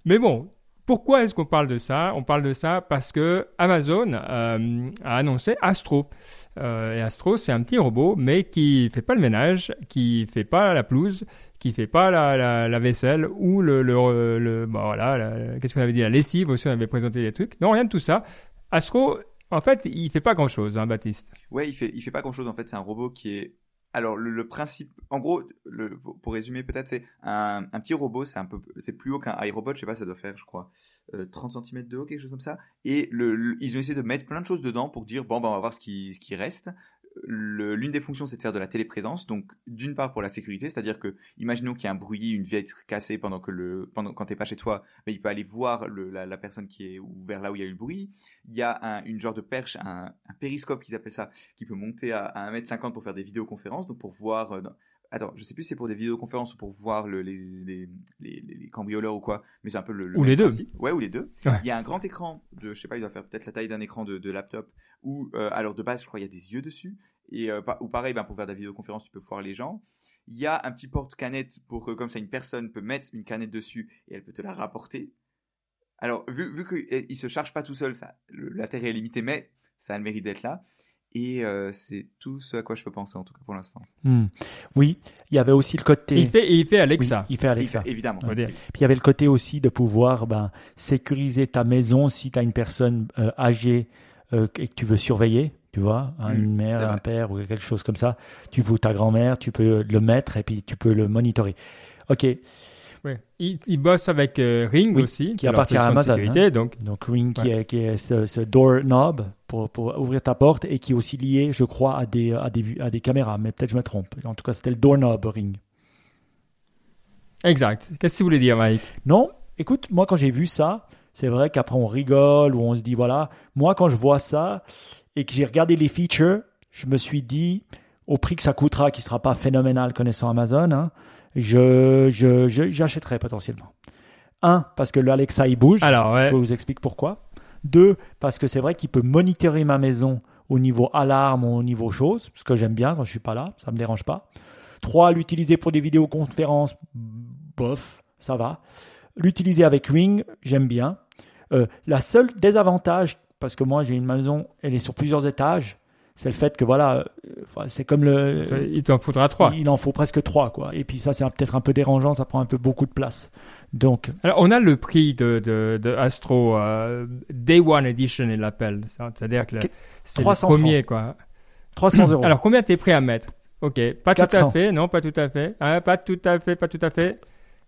A: Mais bon, pourquoi est-ce qu'on parle de ça? On parle de ça parce que Amazon euh, a annoncé Astro. Euh, et Astro, c'est un petit robot, mais qui fait pas le ménage, qui fait pas la pelouse, qui fait pas la, vaisselle ou le, le voilà, qu'est-ce qu'on avait dit, la lessive aussi, on avait présenté des trucs. Non, rien de tout ça. Astro, en fait, il fait pas grand-chose, hein, Baptiste.
C: Ouais, il fait, il fait pas grand-chose. En fait, c'est un robot qui est alors le, principe, en gros, pour résumer peut-être, c'est un, petit robot, c'est un peu, c'est plus haut qu'un iRobot, je sais pas, ça doit faire, je crois, 30 euh, cm de haut, quelque chose comme ça. Et ils ont essayé de mettre plein de choses dedans pour dire bon, ben on va voir ce qui reste l'une des fonctions, c'est de faire de la téléprésence. Donc, d'une part pour la sécurité, c'est-à-dire que, imaginons qu'il y a un bruit, une vitre cassée pendant que le, pendant quand t'es pas chez toi, mais il peut aller voir la, personne qui est ou vers là où il y a eu le bruit. Il y a un, une genre de perche, un, périscope qu'ils appellent ça, qui peut monter à, à 1m50 pour faire des vidéoconférences, donc pour voir. Euh, Attends, je sais plus si c'est pour des vidéoconférences ou pour voir le, les, les, les, les, cambrioleurs ou quoi, mais c'est un peu le,
A: ou les deux.
C: Ouais, ou les deux. Il y a un grand écran de, je sais pas, il doit faire peut-être la taille d'un écran de, de laptop, où euh, alors de base, je crois, il y a des yeux dessus. Et, euh, ou pareil, ben, pour faire de la vidéoconférence, tu peux voir les gens. Il y a un petit porte-canette pour que, comme ça, une personne peut mettre une canette dessus et elle peut te la rapporter. Alors, vu, vu qu'il eh, se charge pas tout seul, ça, l'intérêt est limité, mais ça a le mérite d'être là. Et euh, c'est tout ce à quoi je peux penser, en tout cas pour l'instant.
B: Hmm. Oui, il y avait aussi le côté.
A: Il fait, il fait Alexa.
B: il fait Alexa.
C: évidemment.
B: Puis il y avait le côté aussi de pouvoir ben, sécuriser ta maison si tu as une personne euh, âgée et que tu veux surveiller tu vois, hein, une mère, un père ou quelque chose comme ça. Tu peux ta grand-mère, tu peux le mettre et puis tu peux le monitorer. Ok.
A: Oui. Il, bosse avec euh, Ring aussi,
B: qui appartient à Amazon. Hein.
A: donc.
B: donc Ring qui est, qui est ce, ce doorknob pour, pour, ouvrir ta porte et qui est aussi lié, je crois, à des, à des, à des caméras. Mais peut-être je me trompe. En tout cas, c'était le doorknob Ring.
A: Exact. Qu'est-ce que tu voulais dire, Mike?
B: Non. Écoute, moi quand j'ai vu ça, c'est vrai qu'après on rigole ou on se dit voilà. Moi quand je vois ça, et que j'ai regardé les features, je me suis dit, au prix que ça coûtera, qui sera pas phénoménal connaissant Amazon, hein, je, je, j'achèterai potentiellement. Un, parce que l'Alexa il bouge.
A: Alors,
B: Je vous explique pourquoi. Deux, parce que c'est vrai qu'il peut monitorer ma maison au niveau alarme ou au niveau choses, ce que j'aime bien quand je suis pas là, ça me dérange pas. Trois, l'utiliser pour des vidéoconférences, bof, ça va. L'utiliser avec Ring, j'aime bien. Euh, la seule désavantage parce que moi j'ai une maison, elle est sur plusieurs étages. C'est le fait que voilà, euh, c'est comme le.
A: Il t'en faudra trois.
B: Il en faut presque trois, quoi. Et puis ça, c'est peut-être un peu dérangeant, ça prend un peu beaucoup de place. Donc.
A: Alors, on a le prix de, de, Astro euh, Day One Edition, il l'appelle. C'est-à-dire que c'est le premier, quoi.
B: 300 <clears throat> euros.
A: Alors, combien t'es prêt à mettre? Ok, pas tout à fait, non, pas tout à fait, hein, pas tout à fait, pas tout à fait.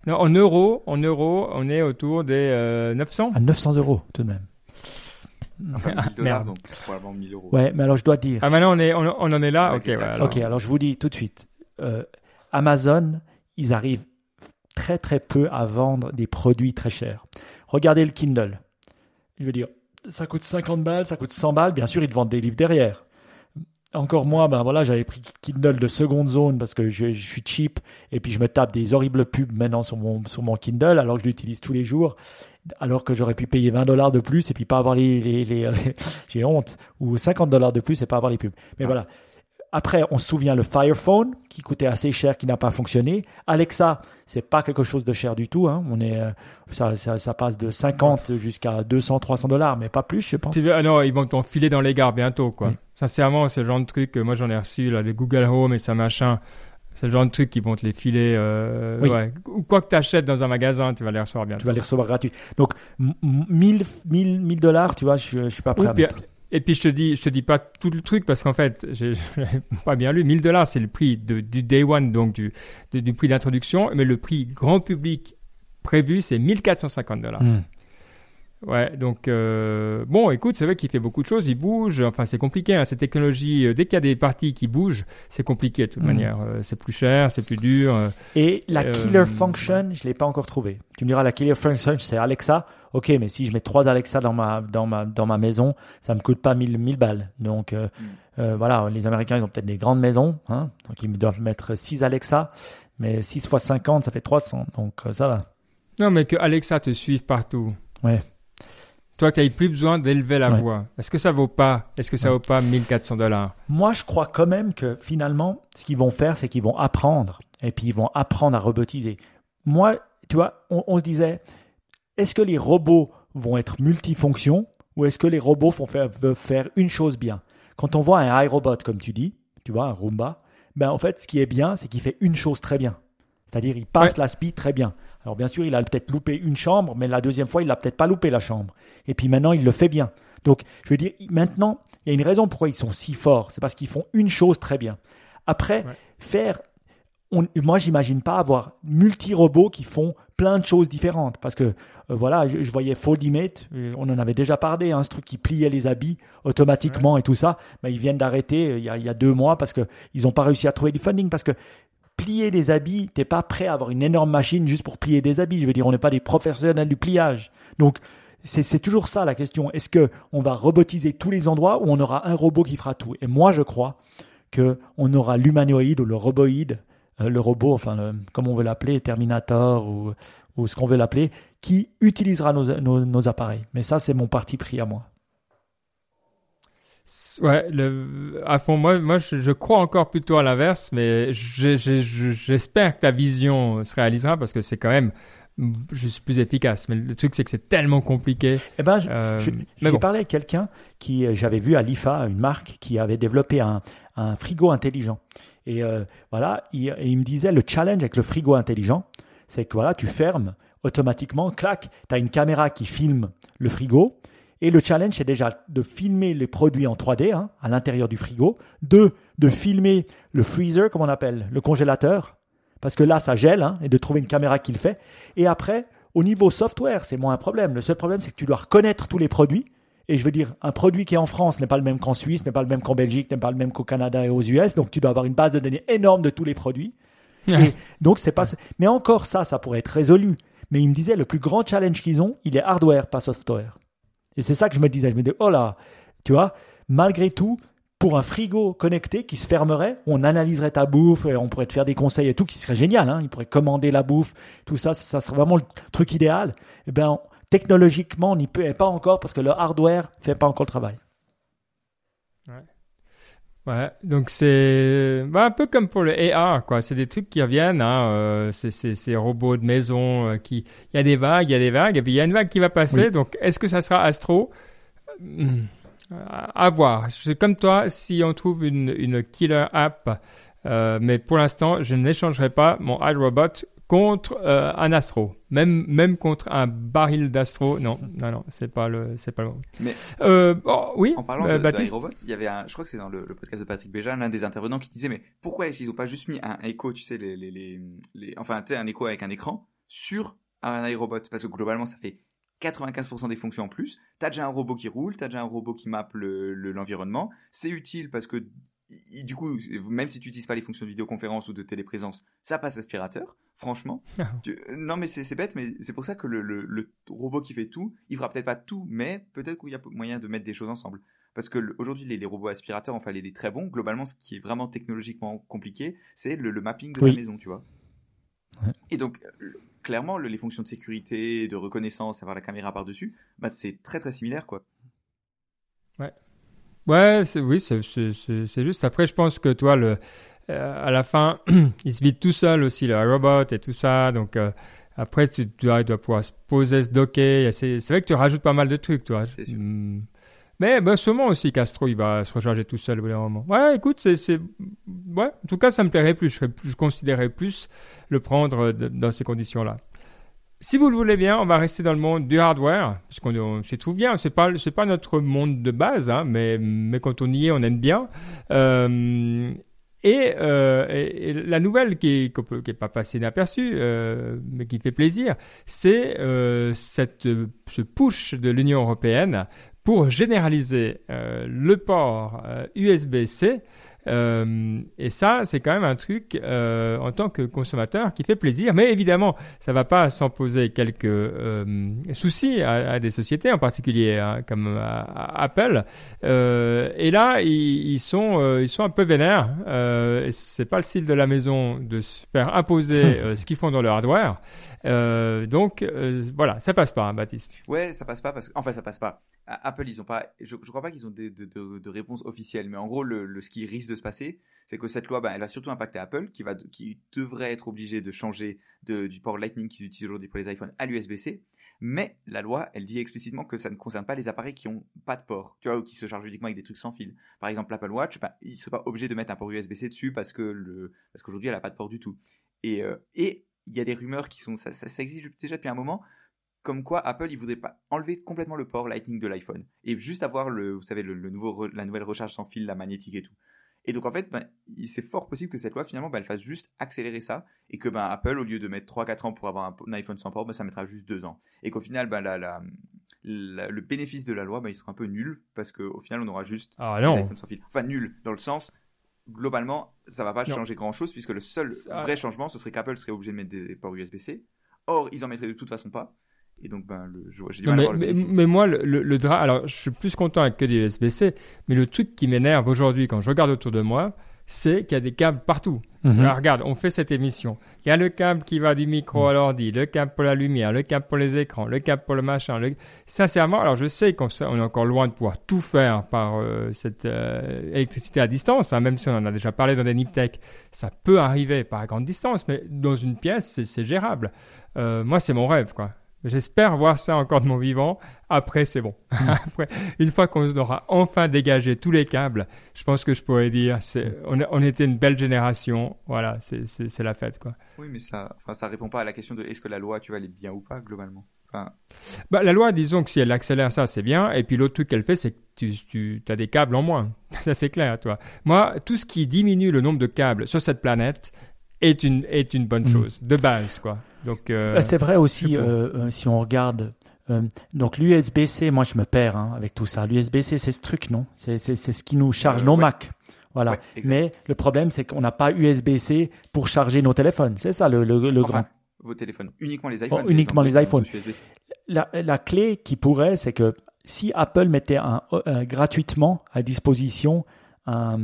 A: Non, en euros, en euros, on est autour des 900.
B: Euh, à 900 euros, tout de même.
C: Enfin, <laughs> 1000 dollars, donc probablement 1000 euros.
B: Ouais, mais alors je dois dire.
A: Ah, maintenant on, est, on, on en est là Ok,
B: alors. Ok, alors je vous dis tout de suite. Euh, Amazon, ils arrivent très très peu à vendre des produits très chers. Regardez le Kindle. Je veux dire, ça coûte 50 balles, ça coûte 100 balles. Bien sûr, ils te vendent des livres derrière encore moi, ben voilà, j'avais pris Kindle de seconde zone parce que je, suis cheap et puis je me tape des horribles pubs maintenant sur mon, sur mon Kindle alors que je l'utilise tous les jours. Alors que j'aurais pu payer 20 dollars de plus et puis pas avoir les, les, les, <laughs> j'ai honte, ou 50 dollars de plus et pas avoir les pubs. Mais voilà. Après, on se souvient le Fire Phone qui coûtait assez cher, qui n'a pas fonctionné. Alexa, c'est pas quelque chose de cher du tout. Hein. On est, euh, ça, ça, ça, passe de 50 jusqu'à 200, 300 dollars, mais pas plus, je pense.
A: Ah non, ils vont t'enfiler dans les gares bientôt, quoi. Sincèrement, c'est le genre de truc, moi j'en ai reçu, là, les Google Home et ça machin. C'est le genre de truc qui vont te les filer. Euh, ouais. Ou quoi que tu achètes dans un magasin, tu vas les recevoir bientôt.
B: Tu vas les recevoir gratuits. Donc, 1000 dollars, tu vois, je, je suis pas prêt à mettre.
A: Et puis je te dis, je te dis pas tout le truc parce qu'en fait, j'ai <laughs> pas bien lu. 1000 dollars, c'est le prix de, du day one, donc du, du prix d'introduction, mais le prix grand public prévu, c'est 1450 dollars. Hmm. Ouais, donc euh, bon, écoute, c'est vrai qu'il fait beaucoup de choses, il bouge. Enfin, c'est compliqué. Hein, cette technologie, euh, dès qu'il y a des parties qui bougent, c'est compliqué de toute mm. manière. Euh, c'est plus cher, c'est plus dur.
B: Et la killer function, je l'ai pas encore trouvé. Tu me diras, la killer function, c'est Alexa. Ok, mais si je mets trois Alexa dans ma dans ma dans ma maison, ça me coûte pas 1000 1000 balles. Donc, mm. voilà, les Américains, ils ont peut-être des grandes maisons, hein, donc ils doivent mettre 6 Alexa, mais 6 fois 50, ça fait 300, donc ça va.
A: Non, mais que Alexa te suive partout.
B: Ouais.
A: Toi, tu n'as plus besoin d'élever la voix. Est-ce que ça vaut pas Est-ce que ça vaut pas 1400 dollars?
B: Moi, je crois quand même que finalement, ce qu'ils vont faire, c'est qu'ils vont apprendre et puis ils vont apprendre à robotiser. Moi, tu vois, on, se disait, est-ce que les robots vont être multifonctions ou est-ce que les robots vont faire, veulent faire une chose bien? Quand on voit un iRobot, comme tu dis, tu vois, un Roomba, ben en fait, ce qui est bien, c'est qu'il fait une chose très bien. C'est-à-dire, il passe la speed très bien. Alors bien sûr, il a peut-être loupé une chambre, mais la deuxième fois, il n'a peut-être pas loupé la chambre. Et puis maintenant, il le fait bien. Donc, je veux dire, maintenant, il y a une raison pourquoi ils sont si forts. C'est parce qu'ils font une chose très bien. Après, faire... On, moi, j'imagine pas avoir multi-robots qui font plein de choses différentes. Parce que, euh, voilà, je, voyais Foldimate, euh, on en avait déjà parlé, hein, ce truc qui pliait les habits automatiquement et tout ça. Mais ils viennent d'arrêter euh, il, il, y a deux mois parce qu'ils n'ont pas réussi à trouver du funding. Parce que plier des habits, t'es pas prêt à avoir une énorme machine juste pour plier des habits. Je veux dire, on n'est pas des professionnels du pliage. Donc, c'est toujours ça la question. Est-ce que on va robotiser tous les endroits ou on aura un robot qui fera tout? Et moi, je crois que on aura l'humanoïde ou le roboïde, euh, le robot, enfin, comme on veut l'appeler, Terminator ou, ou ce qu'on veut l'appeler, qui utilisera nos, nos appareils. Mais ça, c'est mon parti pris à moi.
A: Ouais, le, à fond, moi, moi je, crois encore plutôt à l'inverse, mais j'espère que ta vision se réalisera parce que c'est quand même juste plus efficace. Mais le truc, c'est que c'est tellement compliqué.
B: Eh ben, euh, j'ai parlé avec quelqu'un qui, euh, j'avais vu à l'IFA, une marque qui avait développé un, un frigo intelligent. Et euh, voilà, il, il, me disait le challenge avec le frigo intelligent, c'est que voilà, tu fermes automatiquement, clac, tu as une caméra qui filme le frigo et le challenge, c'est déjà de filmer les produits en 3D hein, à l'intérieur du frigo. Deux, de filmer le freezer, comme on appelle, le congélateur, parce que là, ça gèle, hein, et de trouver une caméra qui le fait. Et après, au niveau software, c'est moins un problème. Le seul problème, c'est que tu dois reconnaître tous les produits. Et je veux dire, un produit qui est en France n'est pas le même qu'en Suisse, n'est pas le même qu'en Belgique, n'est pas le même qu'au Canada et aux US. Donc, tu dois avoir une base de données énorme de tous les produits. Et donc, c'est pas. Mais encore ça, ça pourrait être résolu. Mais il me disait, le plus grand challenge qu'ils ont, il est hardware, pas software. Et c'est ça que je me disais. Je me disais, oh là, tu vois, malgré tout, pour un frigo connecté qui se fermerait, on analyserait ta bouffe, et on pourrait te faire des conseils et tout, qui serait génial. Hein. Il pourrait commander la bouffe, tout ça, ça, serait vraiment le truc idéal. Eh bien, technologiquement, on n'y peut pas encore parce que le hardware fait pas encore le travail.
A: Ouais. Donc c'est bah, un peu comme pour le AR, quoi. C'est des trucs qui reviennent, hein. Euh, c'est ces robots de maison euh, qui. Il y a des vagues, il y a des vagues, et puis il y a une vague qui va passer. Donc, est-ce que ça sera Astro? Hmm, À voir. C'est comme toi, si on trouve une, une killer app, euh, mais pour l'instant, je n'échangerai pas mon iRobot contre euh, un astro, même même contre un baril d'astro. Non, non, non, c'est pas le, c'est pas le.
C: Mais
A: euh, oh, oui.
C: En parlant euh, de, Baptiste? il y avait un, je crois que c'est dans le, podcast de Patrick Béja, l'un des intervenants qui disait mais pourquoi est-ce qu'ils ont pas juste mis un écho, tu sais les les les, les enfin tu sais un écho avec un écran sur un iRobot parce que globalement ça fait 95% des fonctions en plus. T'as déjà un robot qui roule, t'as déjà un robot qui mappe l'environnement. Le, c'est utile parce que du coup, même si tu n'utilises pas les fonctions de vidéoconférence ou de téléprésence, ça passe aspirateur, franchement. <laughs> Ah. non, mais c'est bête, mais c'est pour ça que le, robot qui fait tout, il fera peut-être pas tout, mais peut-être qu'il y a moyen de mettre des choses ensemble. Parce que aujourd'hui, les, robots aspirateurs, enfin, les, les très bons, globalement, ce qui est vraiment technologiquement compliqué, c'est le, mapping de la maison, tu vois. Et donc, clairement, les fonctions de sécurité, de reconnaissance, avoir la caméra par-dessus, bah, c'est très très similaire, quoi.
A: Ouais. Ouais, oui, c'est juste. Après, je pense que toi, le, euh, à la fin, <clears throat> il se vide tout seul aussi, le robot et tout ça. Donc, euh, après, tu, dois, pouvoir se poser, se docker. C'est vrai que tu rajoutes pas mal de trucs, toi. Hmm. Mais ben, sûrement aussi, Castro, il va se recharger tout seul au bout d'un moment. Ouais, écoute, c'est. Ouais, en tout cas, ça me plairait plus. Je, je considérerais plus le prendre dans ces conditions-là. Si vous le voulez bien, on va rester dans le monde du hardware, parce qu'on s'y trouve bien. C'est pas, pas notre monde de base, hein, mais, quand on y est, on aime bien. Euh, et, euh, et, la nouvelle qui n'est pas passée inaperçue, euh, mais qui fait plaisir, c'est ce push de l'Union européenne pour généraliser le port USB-C Euh, et ça, c'est quand même un truc euh, en tant que consommateur qui fait plaisir. Mais évidemment, ça va pas sans poser quelques euh, soucis à, à, des sociétés, en particulier hein, comme euh, Apple. Euh, et là, ils, ils sont, euh, ils sont un peu vénères. Euh, c'est pas le style de la maison de se faire imposer <laughs> ce qu'ils font dans le hardware. Euh, donc euh, voilà, ça passe pas, hein, Baptiste.
C: Ouais, ça passe pas parce que, enfin, ça passe pas. Apple, ils ont pas, je, je crois pas qu'ils ont de, de, de, de, réponse officielle, mais en gros, le, ce qui risque de se passer, c'est que cette loi, ben, elle va surtout impacter Apple, qui va, qui devrait être obligé de changer du port Lightning qu'ils utilisent aujourd'hui pour les iPhones à l'USB-C. Mais la loi, elle dit explicitement que ça ne concerne pas les appareils qui ont pas de port, tu vois, ou qui se chargent uniquement avec des trucs sans fil. Par exemple, l'Apple Watch, ben, ils ne sont pas obligés de mettre un port USB-C dessus parce que le, parce qu'aujourd'hui, elle a pas de port du tout. Et, euh, et il y a des rumeurs qui sont, ça, ça, ça, existe déjà depuis un moment, comme quoi Apple, il voudrait pas enlever complètement le port Lightning de l'iPhone et juste avoir le, vous savez, le, le, nouveau, la nouvelle recharge sans fil, la magnétique et tout. Et donc en fait, ben, c'est fort possible que cette loi finalement, ben, elle fasse juste accélérer ça et que ben, Apple, au lieu de mettre 3-4 ans pour avoir un, un, iPhone sans port, ben, ça mettra juste 2 ans. Et qu'au final, ben, la, la, la, le bénéfice de la loi, ben, il sera un peu nul parce qu'au final, on aura juste
A: ah, non.
C: iPhone sans fil. Enfin nul dans le sens globalement, ça va pas non. changer grand chose puisque le seul ça... vrai changement, ce serait qu'Apple serait obligé de mettre des ports USB-C. Or, ils en mettraient de toute façon pas. Et donc, ben, le, j'ai du
A: mal mais, à mais, mais, moi, le, le, le drap, alors je suis plus content avec que des USB-C, mais le truc qui m'énerve aujourd'hui quand je regarde autour de moi, c'est qu'il y a des câbles partout. Mmh. Alors, regarde, on fait cette émission. Il y a le câble qui va du micro à l'ordi, le câble pour la lumière, le câble pour les écrans, le câble pour le machin. Le... Sincèrement, alors je sais qu'on on est encore loin de pouvoir tout faire par euh, cette euh, électricité à distance, hein, même si on en a déjà parlé dans des Niptech. Ça peut arriver par grande distance, mais dans une pièce, c'est gérable. Euh, moi, c'est mon rêve, quoi. J'espère voir ça encore de mon vivant. Après, c'est bon.
B: Mm. <laughs>
A: Après, une fois qu'on aura enfin dégagé tous les câbles, je pense que je pourrais dire, c'est, on, on était une belle génération. Voilà, c'est, c'est, c'est la fête, quoi.
C: Oui, mais ça, enfin, ça répond pas à la question de est-ce que la loi, tu vas aller bien ou pas, globalement? Enfin...
A: Bah, la loi, disons que si elle accélère ça, c'est bien. Et puis l'autre truc qu'elle fait, c'est que tu, tu as des câbles en moins. <laughs> ça, c'est clair, toi. Moi, tout ce qui diminue le nombre de câbles sur cette planète est une, est une bonne chose, mmh. de base, quoi. Donc, euh,
B: c'est vrai aussi, euh, si on regarde euh, donc l'USB-C, moi je me perds hein, avec tout ça. L'USB-C, c'est ce truc, non? C'est ce qui nous charge
C: Euh,
B: nos
C: ouais.
B: Mac. Voilà.
C: Ouais.
B: Mais le problème, c'est qu'on n'a pas USB-C pour charger nos téléphones. C'est ça le, le, le
C: Enfin,
B: grand.
C: vos téléphones, uniquement les iPhones.
B: Oh, uniquement les iPhones. La, la clé qui pourrait, c'est que si Apple mettait un, euh, gratuitement à disposition un,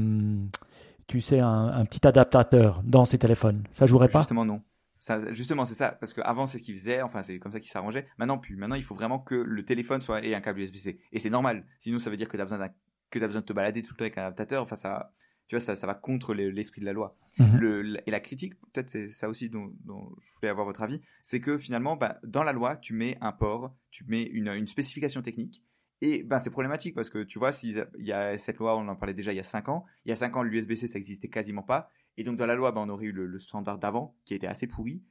B: tu sais, un, un petit adaptateur dans ses téléphones, ça jouerait pas?
C: Justement, non. Ça, justement, c'est ça, parce qu'avant c'est ce qu'ils faisaient, enfin c'est comme ça qu'ils s'arrangeaient. Maintenant, plus. Maintenant, il faut vraiment que le téléphone soit ait un câble USB-C, et c'est normal. Sinon, ça veut dire que t'as besoin d'un, que t'as besoin de te balader tout le temps avec un adaptateur. Enfin, ça, tu vois, ça, ça va contre l'esprit de la loi.
B: Mhm.
C: Le, et la critique, peut-être c'est ça aussi dont, dont, je voulais avoir votre avis, c'est que finalement, bah, dans la loi, tu mets un port, tu mets une, une spécification technique. Et ben c'est problématique parce que tu vois, s'il y a cette loi, on en parlait déjà il y a 5 ans. Il y a 5 ans, l'USB-C ça existait quasiment pas. Et donc dans la loi, ben, on aurait eu le, le standard d'avant qui était assez pourri.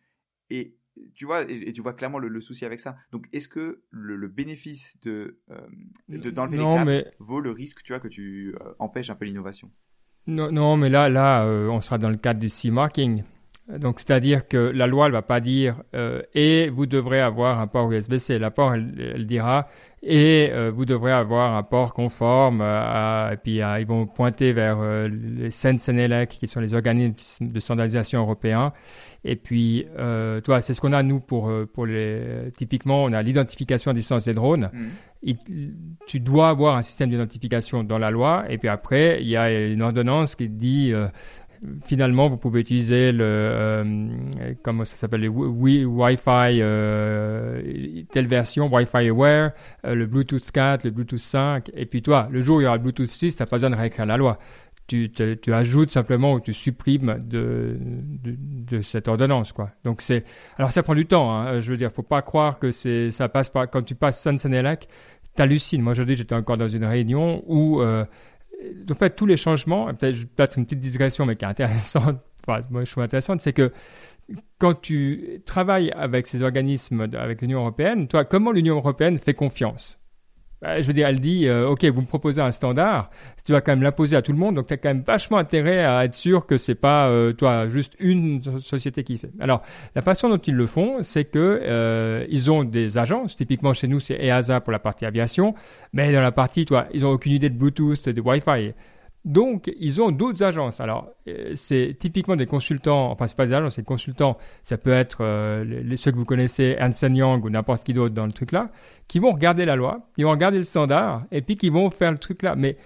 C: Et tu vois, et, et tu vois clairement le, le, souci avec ça. Donc, est-ce que le, le, bénéfice de euh, d'enlever les câbles mais... vaut le risque, tu vois, que tu euh, empêches un peu l'innovation?
A: Non, non, mais là, là, euh, on sera dans le cadre du C-marking. Donc, c'est-à-dire que la loi, elle va pas dire euh, et vous devrez avoir un port USB-C. La port, elle, elle dira et euh, vous devrez avoir un port conforme. À, et puis, à, ils vont pointer vers euh, les Sensenelec, qui sont les organismes de standardisation européens. Et puis, euh, toi, c'est ce qu'on a nous pour pour les. Typiquement, on a l'identification à distance des drones.
C: Mm.
A: Il, tu dois avoir un système d'identification dans la loi. Et puis après, il y a une ordonnance qui dit euh, finalement, vous pouvez utiliser le, euh, comment ça s'appelle, Wi-Fi, euh, telle version, Wi-Fi Aware, euh, le Bluetooth 4, le Bluetooth 5, et puis toi, le jour où il y aura le Bluetooth 6, tu n'as pas besoin de réécrire la loi. Tu, tu, ajoutes simplement ou tu supprimes de, de, cette ordonnance, quoi. Donc alors ça prend du temps, hein. je veux dire, faut pas croire que ça passe par, quand tu passes Sunsenelec, t'hallucines. Moi, aujourd'hui, j'étais encore dans une réunion où, en fait, tous les changements, peut-être peut une petite digression, mais qui est intéressante, <laughs> moi je trouve intéressante, c'est que quand tu travailles avec ces organismes, avec l'Union européenne, toi, comment l'Union européenne fait confiance? Je veux dire, elle dit, euh, OK, vous me proposez un standard, tu vas quand même l'imposer à tout le monde, donc tu as quand même vachement intérêt à être sûr que c'est pas, euh, toi, juste une société qui fait. Alors, la façon dont ils le font, c'est que euh, ils ont des agences, typiquement chez nous, c'est EASA pour la partie aviation, mais dans la partie, toi, ils ont aucune idée de Bluetooth, de Wi-Fi. Donc, ils ont d'autres agences. Alors, euh, c'est typiquement des consultants, enfin, c'est pas des agences, c'est des consultants. Ça peut être euh, ceux que vous connaissez, Ernst Young ou n'importe qui d'autre dans le truc là, qui vont regarder la loi, ils vont regarder le standard, et puis qui vont faire le truc là. Mais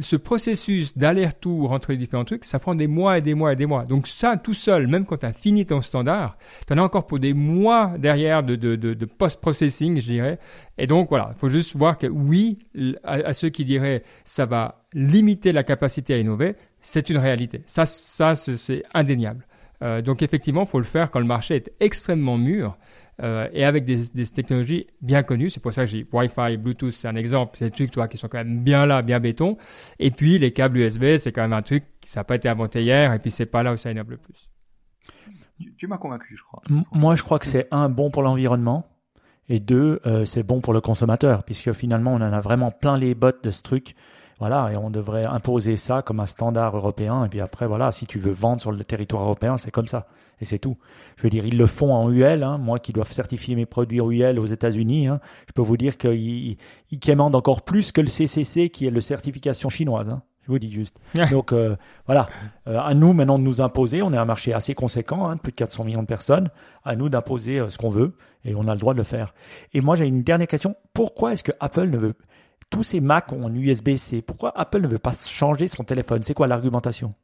A: ce processus d'aller-retour entre les différents trucs, ça prend des mois et des mois et des mois. Donc ça, tout seul, même quand tu as fini ton standard, tu en as encore pour des mois derrière de, de, post-processing, je dirais. Et donc voilà, il faut juste voir que oui, à, ceux qui diraient ça va limiter la capacité à innover, c'est une réalité. Ça, ça c'est indéniable. Euh, donc effectivement, il faut le faire quand le marché est extrêmement mûr. Euh, et avec des, des, technologies bien connues. C'est pour ça que j'ai Wi-Fi, Bluetooth, c'est un exemple. C'est des trucs toi, qui sont quand même bien là, bien béton. Et puis les câbles USB, c'est quand même un truc, ça n'a pas été inventé hier, et puis c'est pas là où ça innove le plus.
C: Tu, m'as convaincu, je crois.
B: moi, je crois que c'est un bon pour l'environnement. Et deux, euh, c'est bon pour le consommateur, puisque finalement, on en a vraiment plein les bottes de ce truc. Voilà, et on devrait imposer ça comme un standard européen. Et puis après, voilà, si tu veux vendre sur le territoire européen, c'est comme ça. Et c'est tout. Je veux dire, ils le font en UL. Hein. Moi qui dois certifier mes produits UL aux États-Unis, hein, je peux vous dire qu'ils ils quémandent encore plus que le CCC, qui est le certification chinoise. Hein. Je vous dis juste. Donc euh, voilà, euh, à nous maintenant de nous imposer. On est un marché assez conséquent, hein, plus de 400 millions de personnes. À nous d'imposer euh, ce qu'on veut et on a le droit de le faire. Et moi j'ai une dernière question. Pourquoi est-ce que Apple ne veut tous ces Mac ont USB-C Pourquoi Apple ne veut pas changer son téléphone? C'est quoi l'argumentation?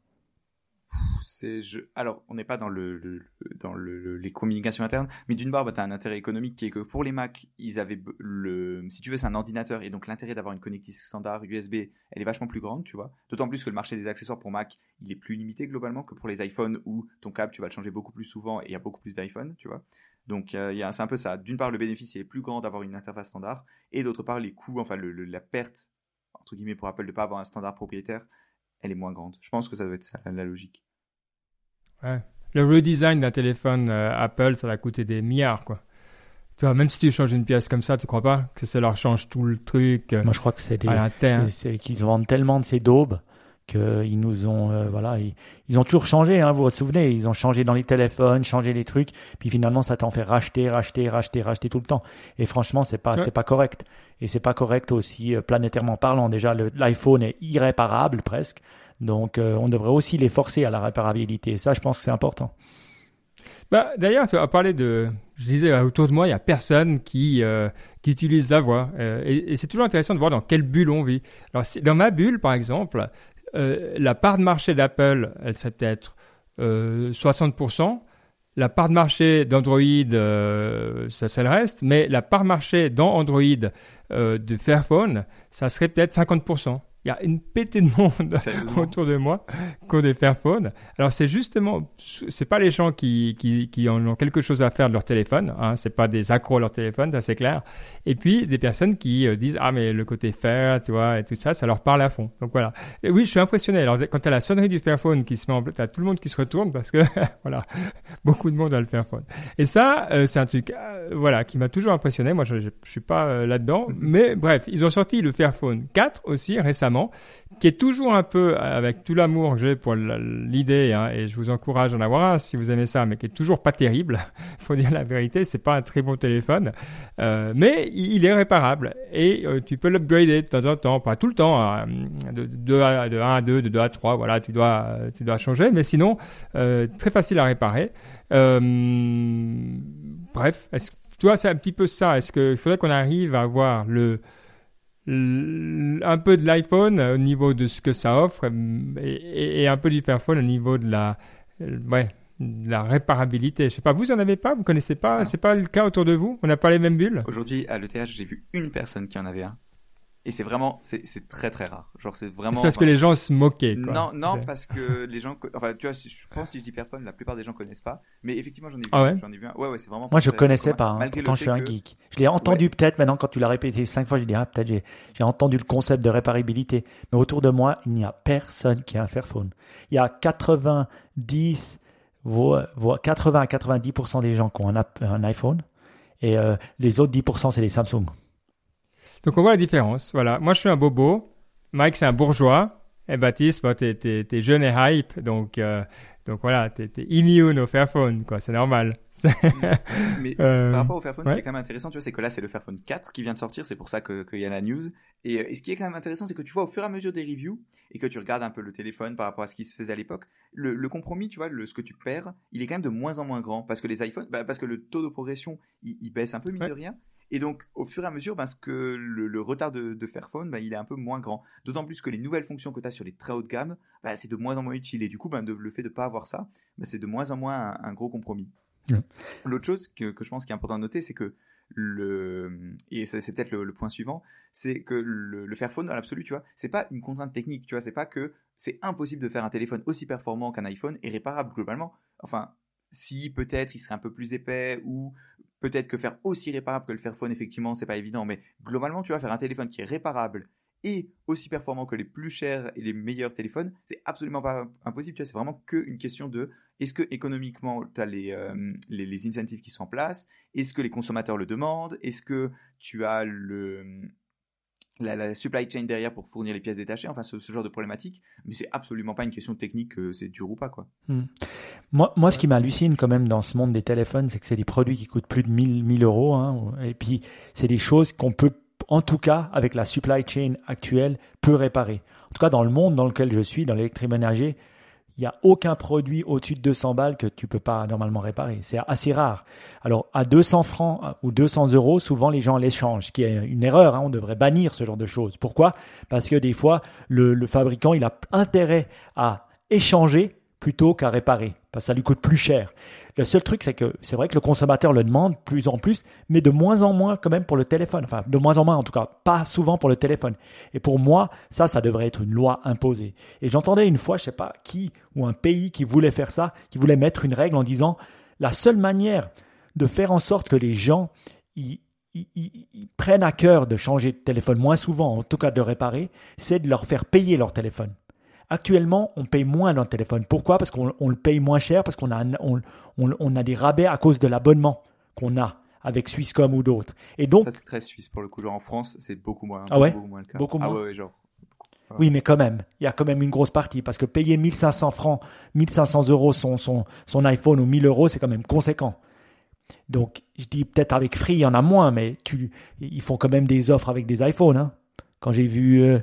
C: Alors on n'est pas dans le, dans le, les communications internes mais d'une part bah, tu as un intérêt économique qui est que pour les Mac ils avaient le si tu veux c'est un ordinateur et donc l'intérêt d'avoir une connectivité standard USB elle est vachement plus grande tu vois. D'autant plus que le marché des accessoires pour Mac il est plus limité globalement que pour les iPhones où ton câble tu vas le changer beaucoup plus souvent et il y a beaucoup plus d'iPhone tu vois donc il c'est un peu ça d'une part le bénéfice est plus grand d'avoir une interface standard et d'autre part les coûts enfin la perte entre guillemets pour Apple de pas avoir un standard propriétaire elle est moins grande. Je pense que ça doit être ça, la logique.
A: Ouais. Le redesign d'un téléphone euh, Apple, ça va coûter des milliards, quoi. Tu vois, même si tu changes une pièce comme ça, tu crois pas que ça leur change tout le truc
B: euh, Moi, je crois que c'est des, qu'ils vendent tellement de ces daubes qu'ils nous ont, euh, voilà, ils, ont toujours changé. Hein, vous vous souvenez Ils ont changé dans les téléphones, changé les trucs, puis finalement, ça t'en fait racheter, racheter, racheter, racheter tout le temps. Et franchement, c'est pas, c'est pas correct. Et c'est pas correct aussi planétairement parlant. Déjà, l'iPhone est irréparable presque. Donc, euh, on devrait aussi les forcer à la réparabilité. Ça, je pense que c'est important.
A: Bah, D'ailleurs, tu as parlé de... Je disais, euh, autour de moi, il n'y a personne qui, euh, qui utilise la voix. et, c'est toujours intéressant de voir dans quelle bulle on vit. Alors, dans ma bulle, par exemple, la part de marché d'Apple, elle serait peut-être 60%. La part de marché d'Android, ça c'est le reste. Mais la part de marché dans Android de Fairphone, ça serait peut-être 50% il y a une pétée de monde <laughs> autour de moi qui ont des Fairphone. Alors c'est justement, c'est pas les gens qui, qui, qui ont quelque chose à faire de leur téléphone, hein, c'est pas des accros à leur téléphone, ça c'est clair. Et puis des personnes qui euh, disent ah mais le côté Fair, tu vois, et tout ça, ça leur parle à fond. Donc voilà. Et oui, je suis impressionné. Alors quand as la sonnerie du Fairphone qui se met en place, t'as tout le monde qui se retourne parce que <laughs> voilà, <laughs> beaucoup de monde a le Fairphone. Et ça, euh, c'est un truc, euh, voilà, qui m'a toujours impressionné. Moi, je, je, suis pas là-dedans, mm-hmm. mais bref, ils ont sorti le Fairphone 4 aussi récemment qui est toujours un peu, avec tout l'amour que j'ai pour l'idée, hein, et je vous encourage à en avoir un si vous aimez ça, mais qui est toujours pas terrible, <laughs> faut dire la vérité, c'est pas un très bon téléphone, euh, mais il est réparable, et euh, tu peux l'upgrader de temps en temps, pas tout le temps, hein, de, de, 1 à 2, de 2 à 3, voilà, tu dois, tu dois changer, mais sinon, euh, très facile à réparer. bref, est-ce, tu vois, c'est un petit peu ça, est-ce qu'il faudrait qu'on arrive à avoir le un peu de l'iPhone au niveau de ce que ça offre et, un peu du Fairphone au niveau de la, ouais, la réparabilité. Je sais pas, vous en avez pas, vous connaissez pas, c'est pas le cas autour de vous? On n'a pas les mêmes bulles?
C: Aujourd'hui à l'ETH, j'ai vu une personne qui en avait un. Et c'est vraiment, c'est très très rare. Genre c'est vraiment.
A: C'est parce que les gens se moquaient. Quoi.
C: Non, non, parce que les gens, enfin tu vois, je pense si je dis personne, la plupart des gens connaissent pas. Mais effectivement, j'en ai vu,
A: ah ouais
C: j'en ai vu un. Ouais, ouais, c'est vraiment.
B: Moi, je connaissais pas. Hein. Pourtant, je suis un geek. Je l'ai entendu peut-être maintenant quand tu l'as répété cinq fois. J'ai dit ah peut-être j'ai j'ai entendu le concept de réparabilité. Mais autour de moi, il n'y a personne qui a un Fairphone. Il y a 90 voire 80 à 90% des gens qui ont un, un iPhone et euh, les autres 10% c'est les Samsung.
A: Donc on voit la différence. Voilà. Moi je suis un bobo. Mike c'est un bourgeois. Et Baptiste, bah, t'es, jeune et hype. Donc, euh, Donc voilà, t'es es immune au Fairphone, quoi, c'est normal. <laughs>
C: mais euh, par rapport au Fairphone, ce qui est quand même intéressant, tu vois, c'est que là, c'est le Fairphone 4 qui vient de sortir, c'est pour ça qu'il y a la news. Et, et, ce qui est quand même intéressant, c'est que tu vois au fur et à mesure des reviews et que tu regardes un peu le téléphone par rapport à ce qui se faisait à l'époque, le, le, compromis, tu vois, le, ce que tu perds, il est quand même de moins en moins grand parce que les iPhones, bah, parce que le taux de progression, il, il baisse un peu, mine de rien. Et donc, au fur et à mesure, parce que le, retard de, de Fairphone, bah, il est un peu moins grand. D'autant plus que les nouvelles fonctions que tu as sur les très haut de gamme, bah, c'est de moins en moins utile. Et du coup, bah, le fait de ne pas avoir ça, c'est de moins en moins un, gros compromis. L'autre chose que, que, je pense qui est important à noter, c'est que le et c'est peut-être le, point suivant, c'est que le, le Fairphone dans l'absolu, tu vois, c'est pas une contrainte technique, tu vois, c'est pas que c'est impossible de faire un téléphone aussi performant qu'un iPhone et réparable globalement. Enfin, si peut-être il serait un peu plus épais ou Peut-être que faire aussi réparable que le Fairphone, effectivement, c'est pas évident, mais globalement, tu vas faire un téléphone qui est réparable et aussi performant que les plus chers et les meilleurs téléphones, c'est absolument pas impossible. Tu vois, c'est vraiment qu'une question de est-ce que économiquement, tu as euh, les, les, incentives qui sont en place? Est-ce que les consommateurs le demandent? Est-ce que tu as le, la, supply chain derrière pour fournir les pièces détachées, enfin ce, genre de problématique, mais c'est absolument pas une question technique que c'est dur ou pas quoi.
B: Hmm. Moi, moi, ce qui m'hallucine quand même dans ce monde des téléphones, c'est que c'est des produits qui coûtent plus de 1000, 1000 euros, hein, et puis c'est des choses qu'on peut, en tout cas, avec la supply chain actuelle, peut réparer. En tout cas, dans le monde dans lequel je suis, dans l'électroménager, il n'y a aucun produit au-dessus de 200 balles que tu peux pas normalement réparer. C'est assez rare. Alors, à 200 francs euh, ou 200 euros, souvent les gens l'échangent, ce qui est une erreur. Hein. On devrait bannir ce genre de choses. Pourquoi? Parce que des fois, le, le fabricant, il a intérêt à échanger plutôt qu'à réparer, parce que ça lui coûte plus cher. Le seul truc, c'est que c'est vrai que le consommateur le demande plus en plus, mais de moins en moins quand même pour le téléphone. Enfin, de moins en moins en tout cas, pas souvent pour le téléphone. Et pour moi, ça, ça devrait être une loi imposée. Et j'entendais une fois, je sais pas qui ou un pays qui voulait faire ça, qui voulait mettre une règle en disant la seule manière de faire en sorte que les gens prennent à cœur de changer de téléphone moins souvent, en tout cas de réparer, c'est de leur faire payer leur téléphone. Actuellement, on paye moins dans le téléphone. Pourquoi? Parce qu'on le paye moins cher, parce qu'on a, on, a des rabais à cause de l'abonnement qu'on a avec Swisscom ou d'autres. Et donc,
C: ça c'est très suisse pour le coup. en France, c'est beaucoup moins.
B: Ah ouais?
C: beaucoup moins le cas.
B: Beaucoup
C: ah ouais, genre.
B: Oui, mais quand même, il y a quand même une grosse partie parce que payer 1500 francs, 1500 euros son, son, son iPhone ou 1000 euros, c'est quand même conséquent. Donc, je dis peut-être avec Free, il y en a moins, mais tu, ils font quand même des offres avec des iPhones. Hein. Quand j'ai vu euh,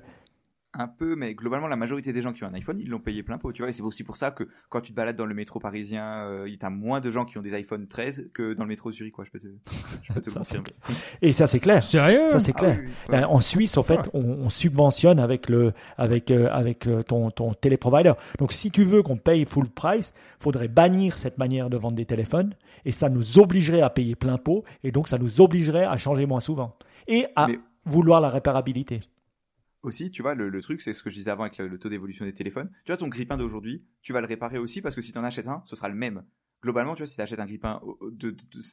C: un peu, mais globalement, la majorité des gens qui ont un iPhone, ils l'ont payé plein pot, tu vois. Et c'est aussi pour ça que quand tu te balades dans le métro parisien, euh, il y a moins de gens qui ont des iPhone 13 que dans le métro Zurich, quoi. Je peux te, je peux te <laughs> confirmer.
B: Et ça, c'est clair.
A: Sérieux?
B: Ça, c'est ah clair. Ben, en Suisse, en fait, on, subventionne avec le, avec, euh, avec euh, ton, ton téléprovider. Donc, si tu veux qu'on paye full price, faudrait bannir cette manière de vendre des téléphones et ça nous obligerait à payer plein pot et donc ça nous obligerait à changer moins souvent et à vouloir la réparabilité
C: aussi, tu vois, le, truc, c'est ce que je disais avant avec le, taux d'évolution des téléphones. Tu vois, ton grippin d'aujourd'hui, tu vas le réparer aussi parce que si tu en achètes un, ce sera le même. Globalement, tu vois, si tu achètes un grippin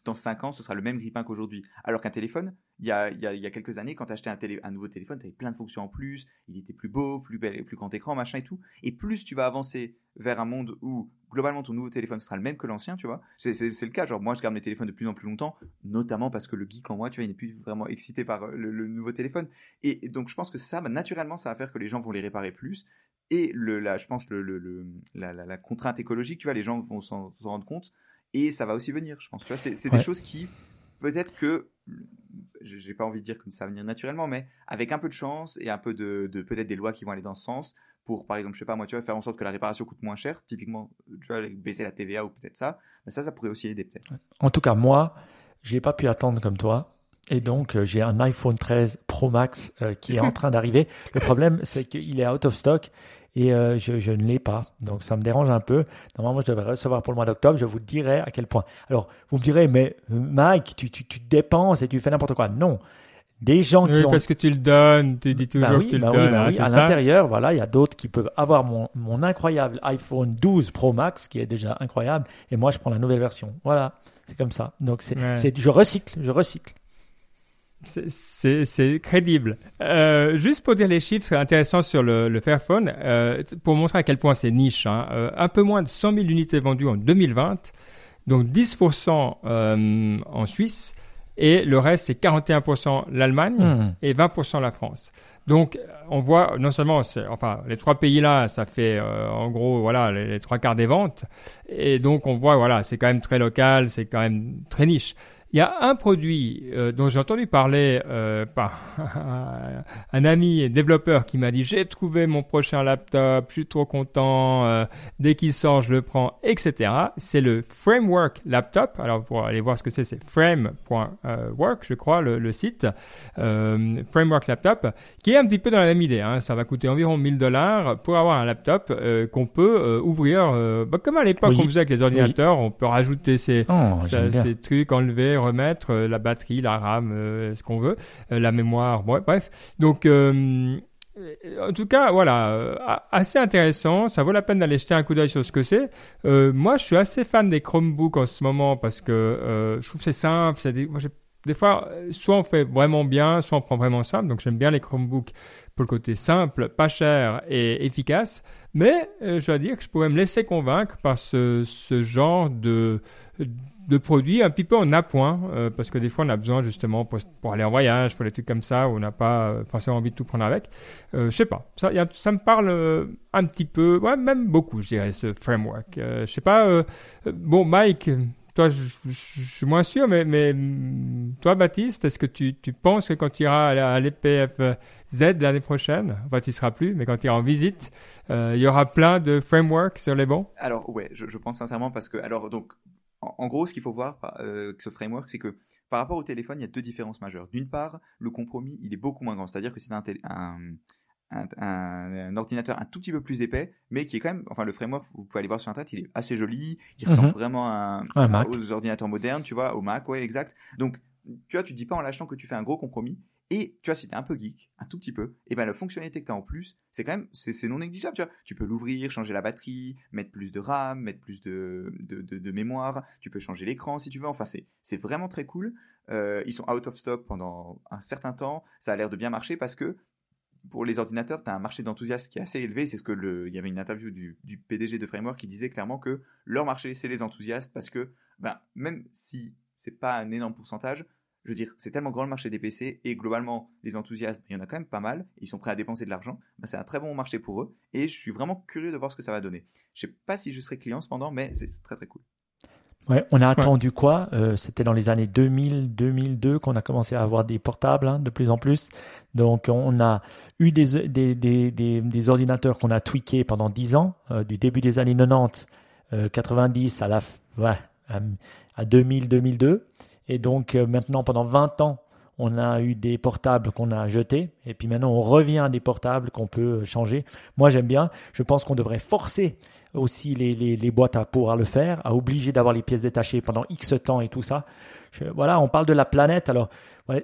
C: dans 5 ans, ce sera le même grippin qu'aujourd'hui. Alors qu'un téléphone, il y a, y a, quelques années, quand tu achetais un, un nouveau téléphone, tu avais plein de fonctions en plus, il était plus beau, plus bel, plus grand écran, machin et tout. Et plus tu vas avancer vers un monde où globalement ton nouveau téléphone sera le même que l'ancien, tu vois. C'est le cas, genre moi je garde mes téléphones de plus en plus longtemps, notamment parce que le geek en moi, tu vois, il n'est plus vraiment excité par euh, le, nouveau téléphone. Et, donc je pense que ça, bah, naturellement, ça va faire que les gens vont les réparer plus. Et le, là, je pense le, le la, la, contrainte écologique, tu vois, les gens vont s'en rendre compte. Et ça va aussi venir, je pense. Tu vois, c'est des choses qui, peut-être que, j'ai pas envie de dire que ça va venir naturellement, mais avec un peu de chance et un peu de, de peut-être des lois qui vont aller dans ce sens, pour, par exemple, je sais pas moi, tu vois, faire en sorte que la réparation coûte moins cher, typiquement, tu vois, baisser la TVA ou peut-être ça, mais ça, ça pourrait aussi aider peut-être.
B: En tout cas, moi, j'ai pas pu attendre comme toi. Et donc, euh, j'ai un iPhone 13 Pro Max euh, qui est en <laughs> train d'arriver. Le problème, c'est qu'il est out of stock et euh, je, je, ne l'ai pas. Donc, ça me dérange un peu. Normalement, je devrais recevoir pour le mois d'octobre. Je vous dirai à quel point. Alors, vous me direz, mais Mike, tu, tu, tu dépenses et tu fais n'importe quoi. Non, des gens
A: qui
B: ont...
A: parce que tu le donnes, tu dis toujours bah
B: que
A: tu
B: bah
A: le donnes.
B: Bah
A: oui,
B: à l'intérieur, voilà, il y a d'autres qui peuvent avoir mon, mon incroyable iPhone 12 Pro Max, qui est déjà incroyable, et moi je prends la nouvelle version. Voilà, c'est comme ça. Donc c'est, c'est, je recycle, je recycle.
A: C'est, crédible. Euh, juste pour dire les chiffres intéressants sur le, le Fairphone, euh, pour montrer à quel point c'est niche. Hein, euh, un peu moins de 100 000 unités vendues en 2020, donc 10% euh, en Suisse et le reste c'est 41% l'Allemagne
B: Hmm.
A: et 20% la France. Donc on voit non seulement enfin les trois pays là ça fait euh, en gros voilà les, les trois quarts des ventes et donc on voit voilà c'est quand même très local c'est quand même très niche. Il y a un produit euh, dont j'ai entendu parler euh, par <laughs> un ami développeur qui m'a dit j'ai trouvé mon prochain laptop, je suis trop content, euh, dès qu'il sort je le prends, etc. C'est le Framework Laptop. Alors pour aller voir ce que c'est, c'est frame.work, je crois, le, le site. Framework Laptop, qui est un petit peu dans la même idée. Hein. Ça va coûter environ 1000 dollars pour avoir un laptop qu'on peut ouvrir, bah, comme à l'époque
B: Oui.
A: on faisait avec les ordinateurs, on peut rajouter ses,
B: Oh,
A: ces trucs, enlever, remettre, euh, la batterie, la RAM, euh, ce qu'on veut, euh, la mémoire, bref. Donc, en tout cas, voilà, assez intéressant. Ça vaut la peine d'aller jeter un coup d'œil sur ce que c'est. Moi, je suis assez fan des Chromebooks en ce moment parce que je trouve que c'est simple. des, fois, soit on fait vraiment bien, soit on prend vraiment simple. Donc, j'aime bien les Chromebooks pour le côté simple, pas cher et efficace. Mais euh, je dois dire que je pourrais me laisser convaincre par ce genre de, de produits un petit peu en appoint, euh, parce que des fois on a besoin justement pour, aller en voyage, pour des trucs comme ça, où on n'a pas euh, forcément envie de tout prendre avec. Euh, je sais pas, ça, y a- ça me parle euh, un petit peu, ouais, même beaucoup, je dirais, ce framework. Euh, je sais pas, euh, bon Mike, toi je, suis moins sûr, mais, mais hum, toi Baptiste, est-ce que tu, tu penses que quand tu iras à l'EPFZ l'année prochaine, enfin tu y seras plus, mais quand tu iras en visite, euh, il y aura plein de frameworks sur les bancs?
C: Alors ouais, je, je pense sincèrement parce que alors donc en, en gros ce qu'il faut voir euh, avec ce framework c'est que par rapport au téléphone il y a deux différences majeures. D'une part le compromis il est beaucoup moins grand, c'est-à-dire que c'est un, télé- un, un, un- un ordinateur un tout petit peu plus épais, mais qui est quand même enfin le framework vous pouvez aller voir sur internet il est assez joli, il ressemble
B: Mhm.
C: vraiment à aux ordinateurs modernes, tu vois, au Mac ouais exact. Donc tu vois tu te dis pas en lâchant que tu fais un gros compromis. Et tu vois, si t'es un peu geek, un tout petit peu, et ben la fonctionnalité que t'as en plus, c'est quand même, c'est non négligeable, tu peux l'ouvrir, changer la batterie, mettre plus de RAM, mettre plus de, mémoire, tu peux changer l'écran si tu veux, enfin c'est vraiment très cool. Euh, ils sont out of stock pendant un certain temps, ça a l'air de bien marcher parce que pour les ordinateurs, tu as un marché d'enthousiastes qui est assez élevé. C'est ce que le, il y avait une interview du, du PDG de Framework qui disait clairement que leur marché, c'est les enthousiastes parce que, ben, même si c'est pas un énorme pourcentage, je veux dire, c'est tellement grand le marché des PC et globalement, les enthousiastes, il y en a quand même pas mal. Ils sont prêts à dépenser de l'argent. Ben, c'est un très bon marché pour eux et je suis vraiment curieux de voir ce que ça va donner. Je sais pas si je serai client cependant, mais c'est très très cool.
B: Ouais, on a attendu quoi? Euh, C'était dans les années 2000, 2002 qu'on a commencé à avoir des portables hein, de plus en plus. Donc on a eu des, des, des, des, des ordinateurs qu'on a tweakés pendant 10 ans, euh, du début des années 90, euh, 90 à la ouais, à, à 2000, 2002. Et donc euh, maintenant pendant 20 ans, on a eu des portables qu'on a jetés. Et puis maintenant on revient à des portables qu'on peut changer. Moi j'aime bien. Je pense qu'on devrait forcer aussi les, les, les boîtes à pouvoir le faire, à obliger d'avoir les pièces détachées pendant X temps et tout ça. Voilà, on parle de la planète. Alors,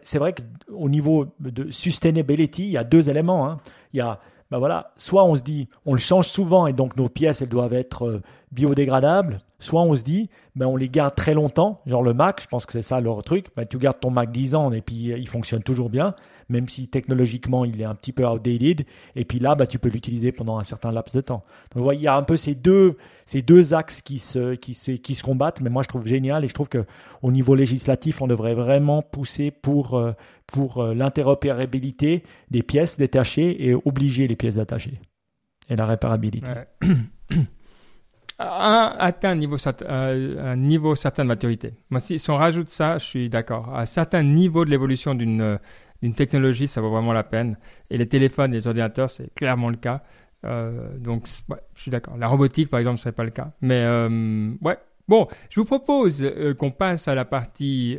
B: c'est vrai qu'au niveau de sustainability, il y a deux éléments. hein. Il y a, ben voilà, soit on se dit, on le change souvent et donc nos pièces, elles doivent être euh, biodégradables. Soit on se dit, ben on les garde très longtemps, genre le Mac, je pense que c'est ça leur truc. Ben, tu gardes ton Mac 10 ans et puis euh, il fonctionne toujours bien, même si technologiquement il est un petit peu outdated. Et puis là, ben, tu peux l'utiliser pendant un certain laps de temps. Donc ouais, il y a un peu ces deux, ces deux axes qui se, qui se, qui se combattent, mais moi je trouve génial et je trouve que au niveau législatif, on devrait vraiment pousser pour, euh, pour euh, l'interopérabilité des pièces détachées et obliger les pièces détachées et la réparabilité.
A: Ouais. <clears throat> un, atteint un niveau, certain- euh, un niveau certain de maturité. Moi, si, on rajoute ça, je suis d'accord. À un certain niveau de l'évolution d'une euh, d'une technologie, ça vaut vraiment la peine. Et les téléphones les ordinateurs, c'est clairement le cas. Euh, donc, ouais, je suis d'accord. La robotique, par exemple, ce serait pas le cas. Mais euh, ouais. Bon, je vous propose euh, qu'on passe à la partie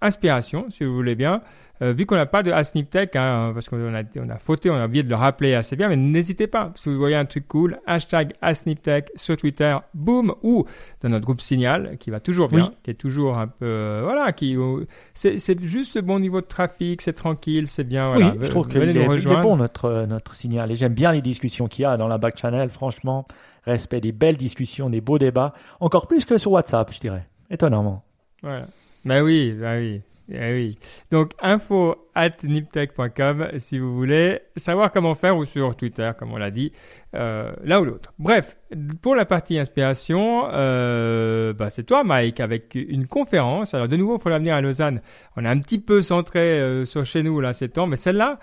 A: inspiration, si vous voulez bien. Euh, vu qu'on n'a pas de Asnip Tech, hein, parce qu'on a, on a fauté, on a oublié de le rappeler assez bien, mais n'hésitez pas, si vous voyez un truc cool, hashtag Asnip Tech sur Twitter, boom, ou dans notre groupe Signal, qui va toujours bien,
B: Oui.
A: qui est toujours un peu, euh, voilà, qui, euh, c'est c'est juste ce bon niveau de trafic, c'est tranquille, c'est bien, voilà.
B: oui, je trouve qu'il est, il est bon notre, notre signal et j'aime bien les discussions qu'il y a dans la back channel. Franchement, respect des belles discussions, des beaux débats, encore plus que sur WhatsApp, je dirais. Étonnamment.
A: Voilà. Mais oui, bah oui. Eh oui. Donc, info at niptech.com si vous voulez savoir comment faire ou sur Twitter, comme on l'a dit, euh, l'un ou l'autre. Bref, pour la partie inspiration, euh, bah, c'est toi, Mike, avec une conférence. Alors, de nouveau, il faut l'avenir à Lausanne. On est un petit peu centré euh, sur chez nous, là, ces temps, mais celle-là,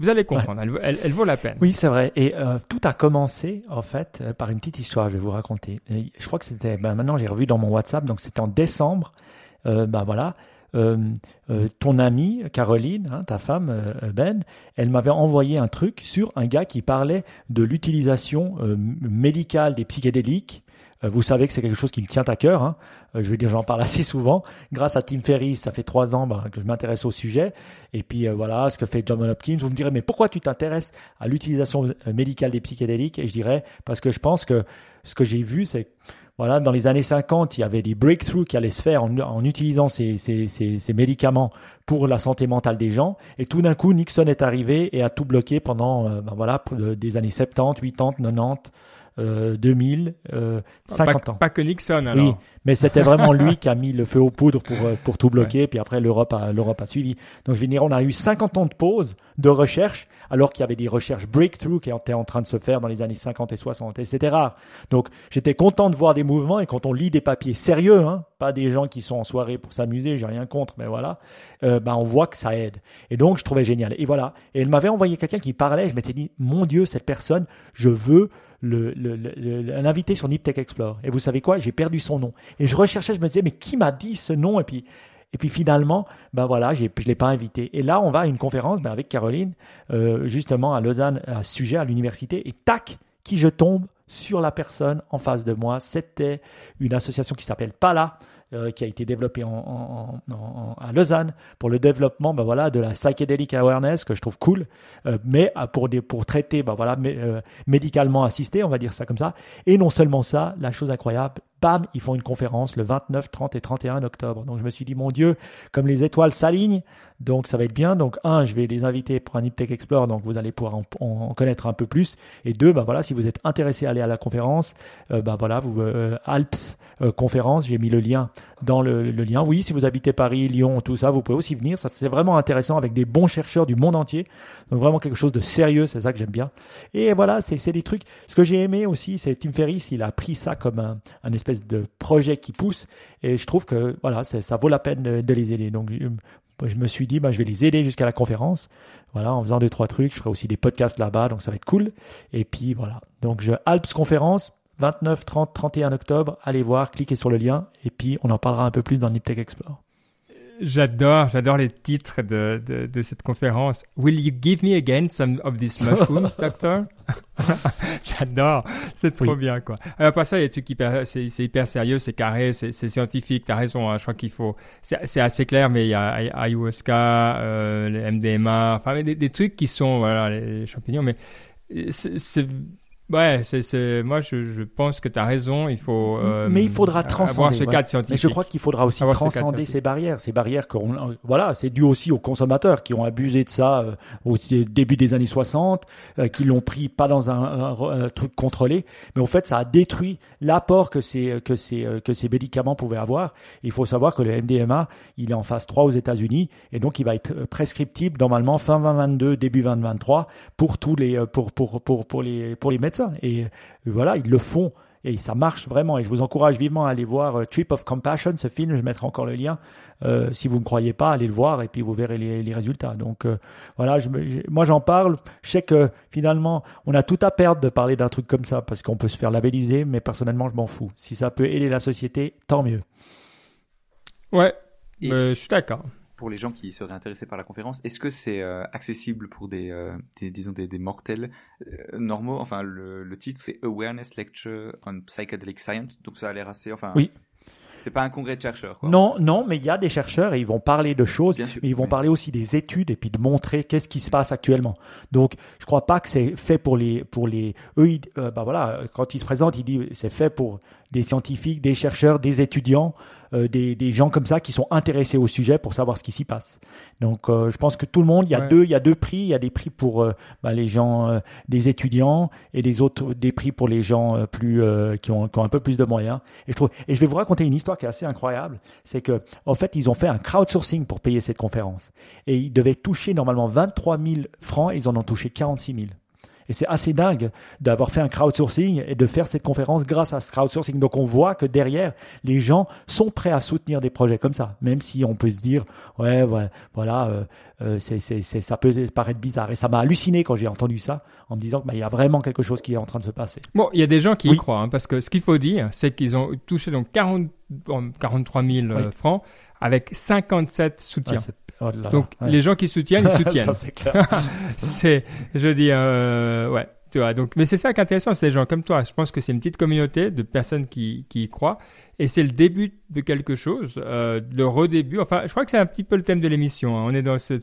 A: vous allez comprendre, elle, vaut la peine.
B: Oui, c'est vrai. Et euh, tout a commencé, en fait, par une petite histoire, je vais vous raconter. je crois que c'était, ben, maintenant j'ai revu dans mon WhatsApp, donc c'était en décembre. Euh, ben voilà, ton amie Caroline, hein, ta femme Ben, elle m'avait envoyé un truc sur un gars qui parlait de l'utilisation médicale des psychédéliques euh, vous savez que c'est quelque chose qui me tient à cœur. Hein. Euh, je veux dire, j'en parle <laughs> assez souvent. Grâce à Tim Ferriss, ça fait trois ans bah, que je m'intéresse au sujet. Et puis euh, voilà, ce que fait John Hopkins. Vous me direz, mais pourquoi tu t'intéresses à l'utilisation médicale des psychédéliques? Et je dirais, parce que je pense que ce que j'ai vu, c'est voilà, dans les années 50, il y avait des breakthroughs qui allaient se faire en, utilisant ces, médicaments pour la santé mentale des gens. Et tout d'un coup, Nixon est arrivé et a tout bloqué pendant ben voilà, des années 70, 80, 90. 2000, euh, 50
A: euh,
B: ans.
A: Pas que Nixon alors.
B: Oui, mais c'était vraiment lui <laughs> qui a mis le feu aux poudres pour, euh, pour tout bloquer, puis après l'Europe a, l'Europe a suivi. Donc je vais dire, on a eu 50 ans de pause de recherche, alors qu'il y avait des recherches breakthrough qui étaient en train de se faire dans les années 50 et 60, et c'était rare. Donc j'étais content de voir des mouvements, et quand on lit des papiers sérieux, hein, pas des gens qui sont en soirée pour s'amuser, j'ai rien contre, mais voilà, euh, ben on voit que ça aide. Et donc je trouvais génial. Et voilà. Et elle m'avait envoyé quelqu'un qui parlait, je m'étais dit, mon Dieu, cette personne, je veux le, le, un invité sur Niptech Explore. Et vous savez quoi? J'ai perdu son nom. Et je recherchais, je me disais, mais qui m'a dit ce nom? Et puis, et puis finalement, ben voilà, je ne l'ai pas invité. Et là, on va à une conférence ben avec Caroline, euh, justement à Lausanne, à sujet, à l'université. Et tac, qui je tombe sur la personne en face de moi. C'était une association qui s'appelle PALA, euh, qui a été développé en, en, à Lausanne pour le développement ben voilà, de la psychedelic awareness, que je trouve cool, euh, mais euh, pour, des, pour traiter ben voilà, médicalement assisté, on va dire ça comme ça. Et non seulement ça, la chose incroyable, bam, ils font une conférence le 29, 30 et 31 octobre. Donc je me suis dit, mon Dieu, comme les étoiles s'alignent, donc ça va être bien. Donc un, je vais les inviter pour un Iptech Explore, donc vous allez pouvoir en, connaître un peu plus. Et deux, ben voilà, si vous êtes intéressé à aller à la conférence, euh, ben voilà, vous euh, Alps euh, conférence, j'ai mis le lien dans le, le, lien. Oui, si vous habitez Paris, Lyon, tout ça, vous pouvez aussi venir. Ça c'est vraiment intéressant avec des bons chercheurs du monde entier. Donc vraiment quelque chose de sérieux, c'est ça que j'aime bien. Et voilà, c'est des trucs. Ce que j'ai aimé aussi, c'est Tim Ferriss, il a pris ça comme un, un espèce de projet qui pousse. Et je trouve que voilà, ça vaut la peine de, les aider. Donc je, me suis dit, bah, je vais les aider jusqu'à la conférence. Voilà, en faisant deux trois trucs. Je ferai aussi des podcasts là-bas, donc ça va être cool. Et puis voilà. Donc je Alps conférence. 29, 30, 31 octobre, allez voir, cliquez sur le lien et puis on en parlera un peu plus dans Niptech Explore.
A: J'adore, j'adore les titres de, de, de, cette conférence. Will you give me again some of these mushrooms, <laughs> doctor? <laughs> j'adore, c'est trop bien, quoi. Alors, après ça, il y a des trucs hyper, c'est, hyper sérieux, c'est carré, c'est, c'est scientifique, t'as raison, hein, je crois qu'il faut, c'est, c'est assez clair, mais il y a ayahuasca, euh, les MDMA, enfin, des, des trucs qui sont, voilà, les champignons, mais c'est, c'est Ouais, c'est, moi je, je, pense que tu as raison, il faut. Euh,
B: mais il faudra transcender.
A: ce cadre scientifique.
B: Mais je crois qu'il faudra aussi transcender ces barrières. Ces barrières, qu'on, voilà, c'est dû aussi aux consommateurs qui ont abusé de ça euh, au début des années 60, euh, qui l'ont pris pas dans un, truc contrôlé, mais au fait ça a détruit l'apport que ces, que ces, que ces médicaments pouvaient avoir. Il faut savoir que le MDMA, il est en phase 3 aux États-Unis et donc il va être prescriptible normalement fin 2022, début 2023 pour tous les, pour, pour, pour, pour les, pour les médecins et euh, voilà, ils le font et ça marche vraiment. Et je vous encourage vivement à aller voir euh, Trip of Compassion, ce film. Je mettrai encore le lien. Euh, si vous ne me croyez pas, allez le voir et puis vous verrez les, résultats. Donc voilà, je, moi j'en parle. Je sais que finalement, on a tout à perdre de parler d'un truc comme ça parce qu'on peut se faire labelliser, mais personnellement, je m'en fous. Si ça peut aider la société, tant mieux.
A: Ouais, je suis d'accord
C: pour les gens qui seraient intéressés par la conférence, est-ce que c'est euh, accessible pour des, euh, des, disons des, des mortels euh, normaux? Enfin, le, le titre c'est Awareness Lecture on Psychedelic Science, donc ça a l'air assez. Enfin,
B: oui.
C: C'est pas un congrès de chercheurs. Quoi.
B: Non, non, mais il y a des chercheurs et ils vont parler de choses, Bien sûr, mais ils vont parler aussi des études et puis de montrer qu'est-ce qui se passe actuellement. Donc, je crois pas que c'est fait pour les, pour les, eux, bah voilà, quand ils se présentent, ils disent c'est fait pour des scientifiques, des chercheurs, des étudiants, euh, des, des, gens comme ça qui sont intéressés au sujet pour savoir ce qui s'y passe. Donc, euh, je pense que tout le monde, il y a deux, il y a deux prix. Il y a des prix pour euh, bah, les gens, des étudiants, et des autres, des prix pour les gens plus qui ont, qui, ont, un peu plus de moyens. Et je trouve, et je vais vous raconter une histoire qui est assez incroyable. C'est que, en fait, ils ont fait un crowdsourcing pour payer cette conférence, et ils devaient toucher normalement 23 000 francs. Et ils en ont touché 46 000. Et c'est assez dingue d'avoir fait un crowdsourcing et de faire cette conférence grâce à ce crowdsourcing. Donc on voit que derrière, les gens sont prêts à soutenir des projets comme ça, même si on peut se dire, ouais, voilà, euh, euh, c'est, c'est, ça peut paraître bizarre. Et ça m'a halluciné quand j'ai entendu ça, en me disant qu'il bah, y a vraiment quelque chose qui est en train de se passer.
A: Bon, il y a des gens qui y croient, hein, parce que ce qu'il faut dire, c'est qu'ils ont touché donc 40, 43 000 francs avec 57 soutiens. Oh Donc les gens qui soutiennent, ils <laughs> soutiennent. <laughs> c'est, je dis, euh, ouais, tu vois. Donc, mais c'est ça qui est intéressant, c'est des gens comme toi. Je pense que c'est une petite communauté de personnes qui, qui y croient, et c'est le début de quelque chose, euh, le redébut. Enfin, je crois que c'est un petit peu le thème de l'émission. Hein. On est dans ce,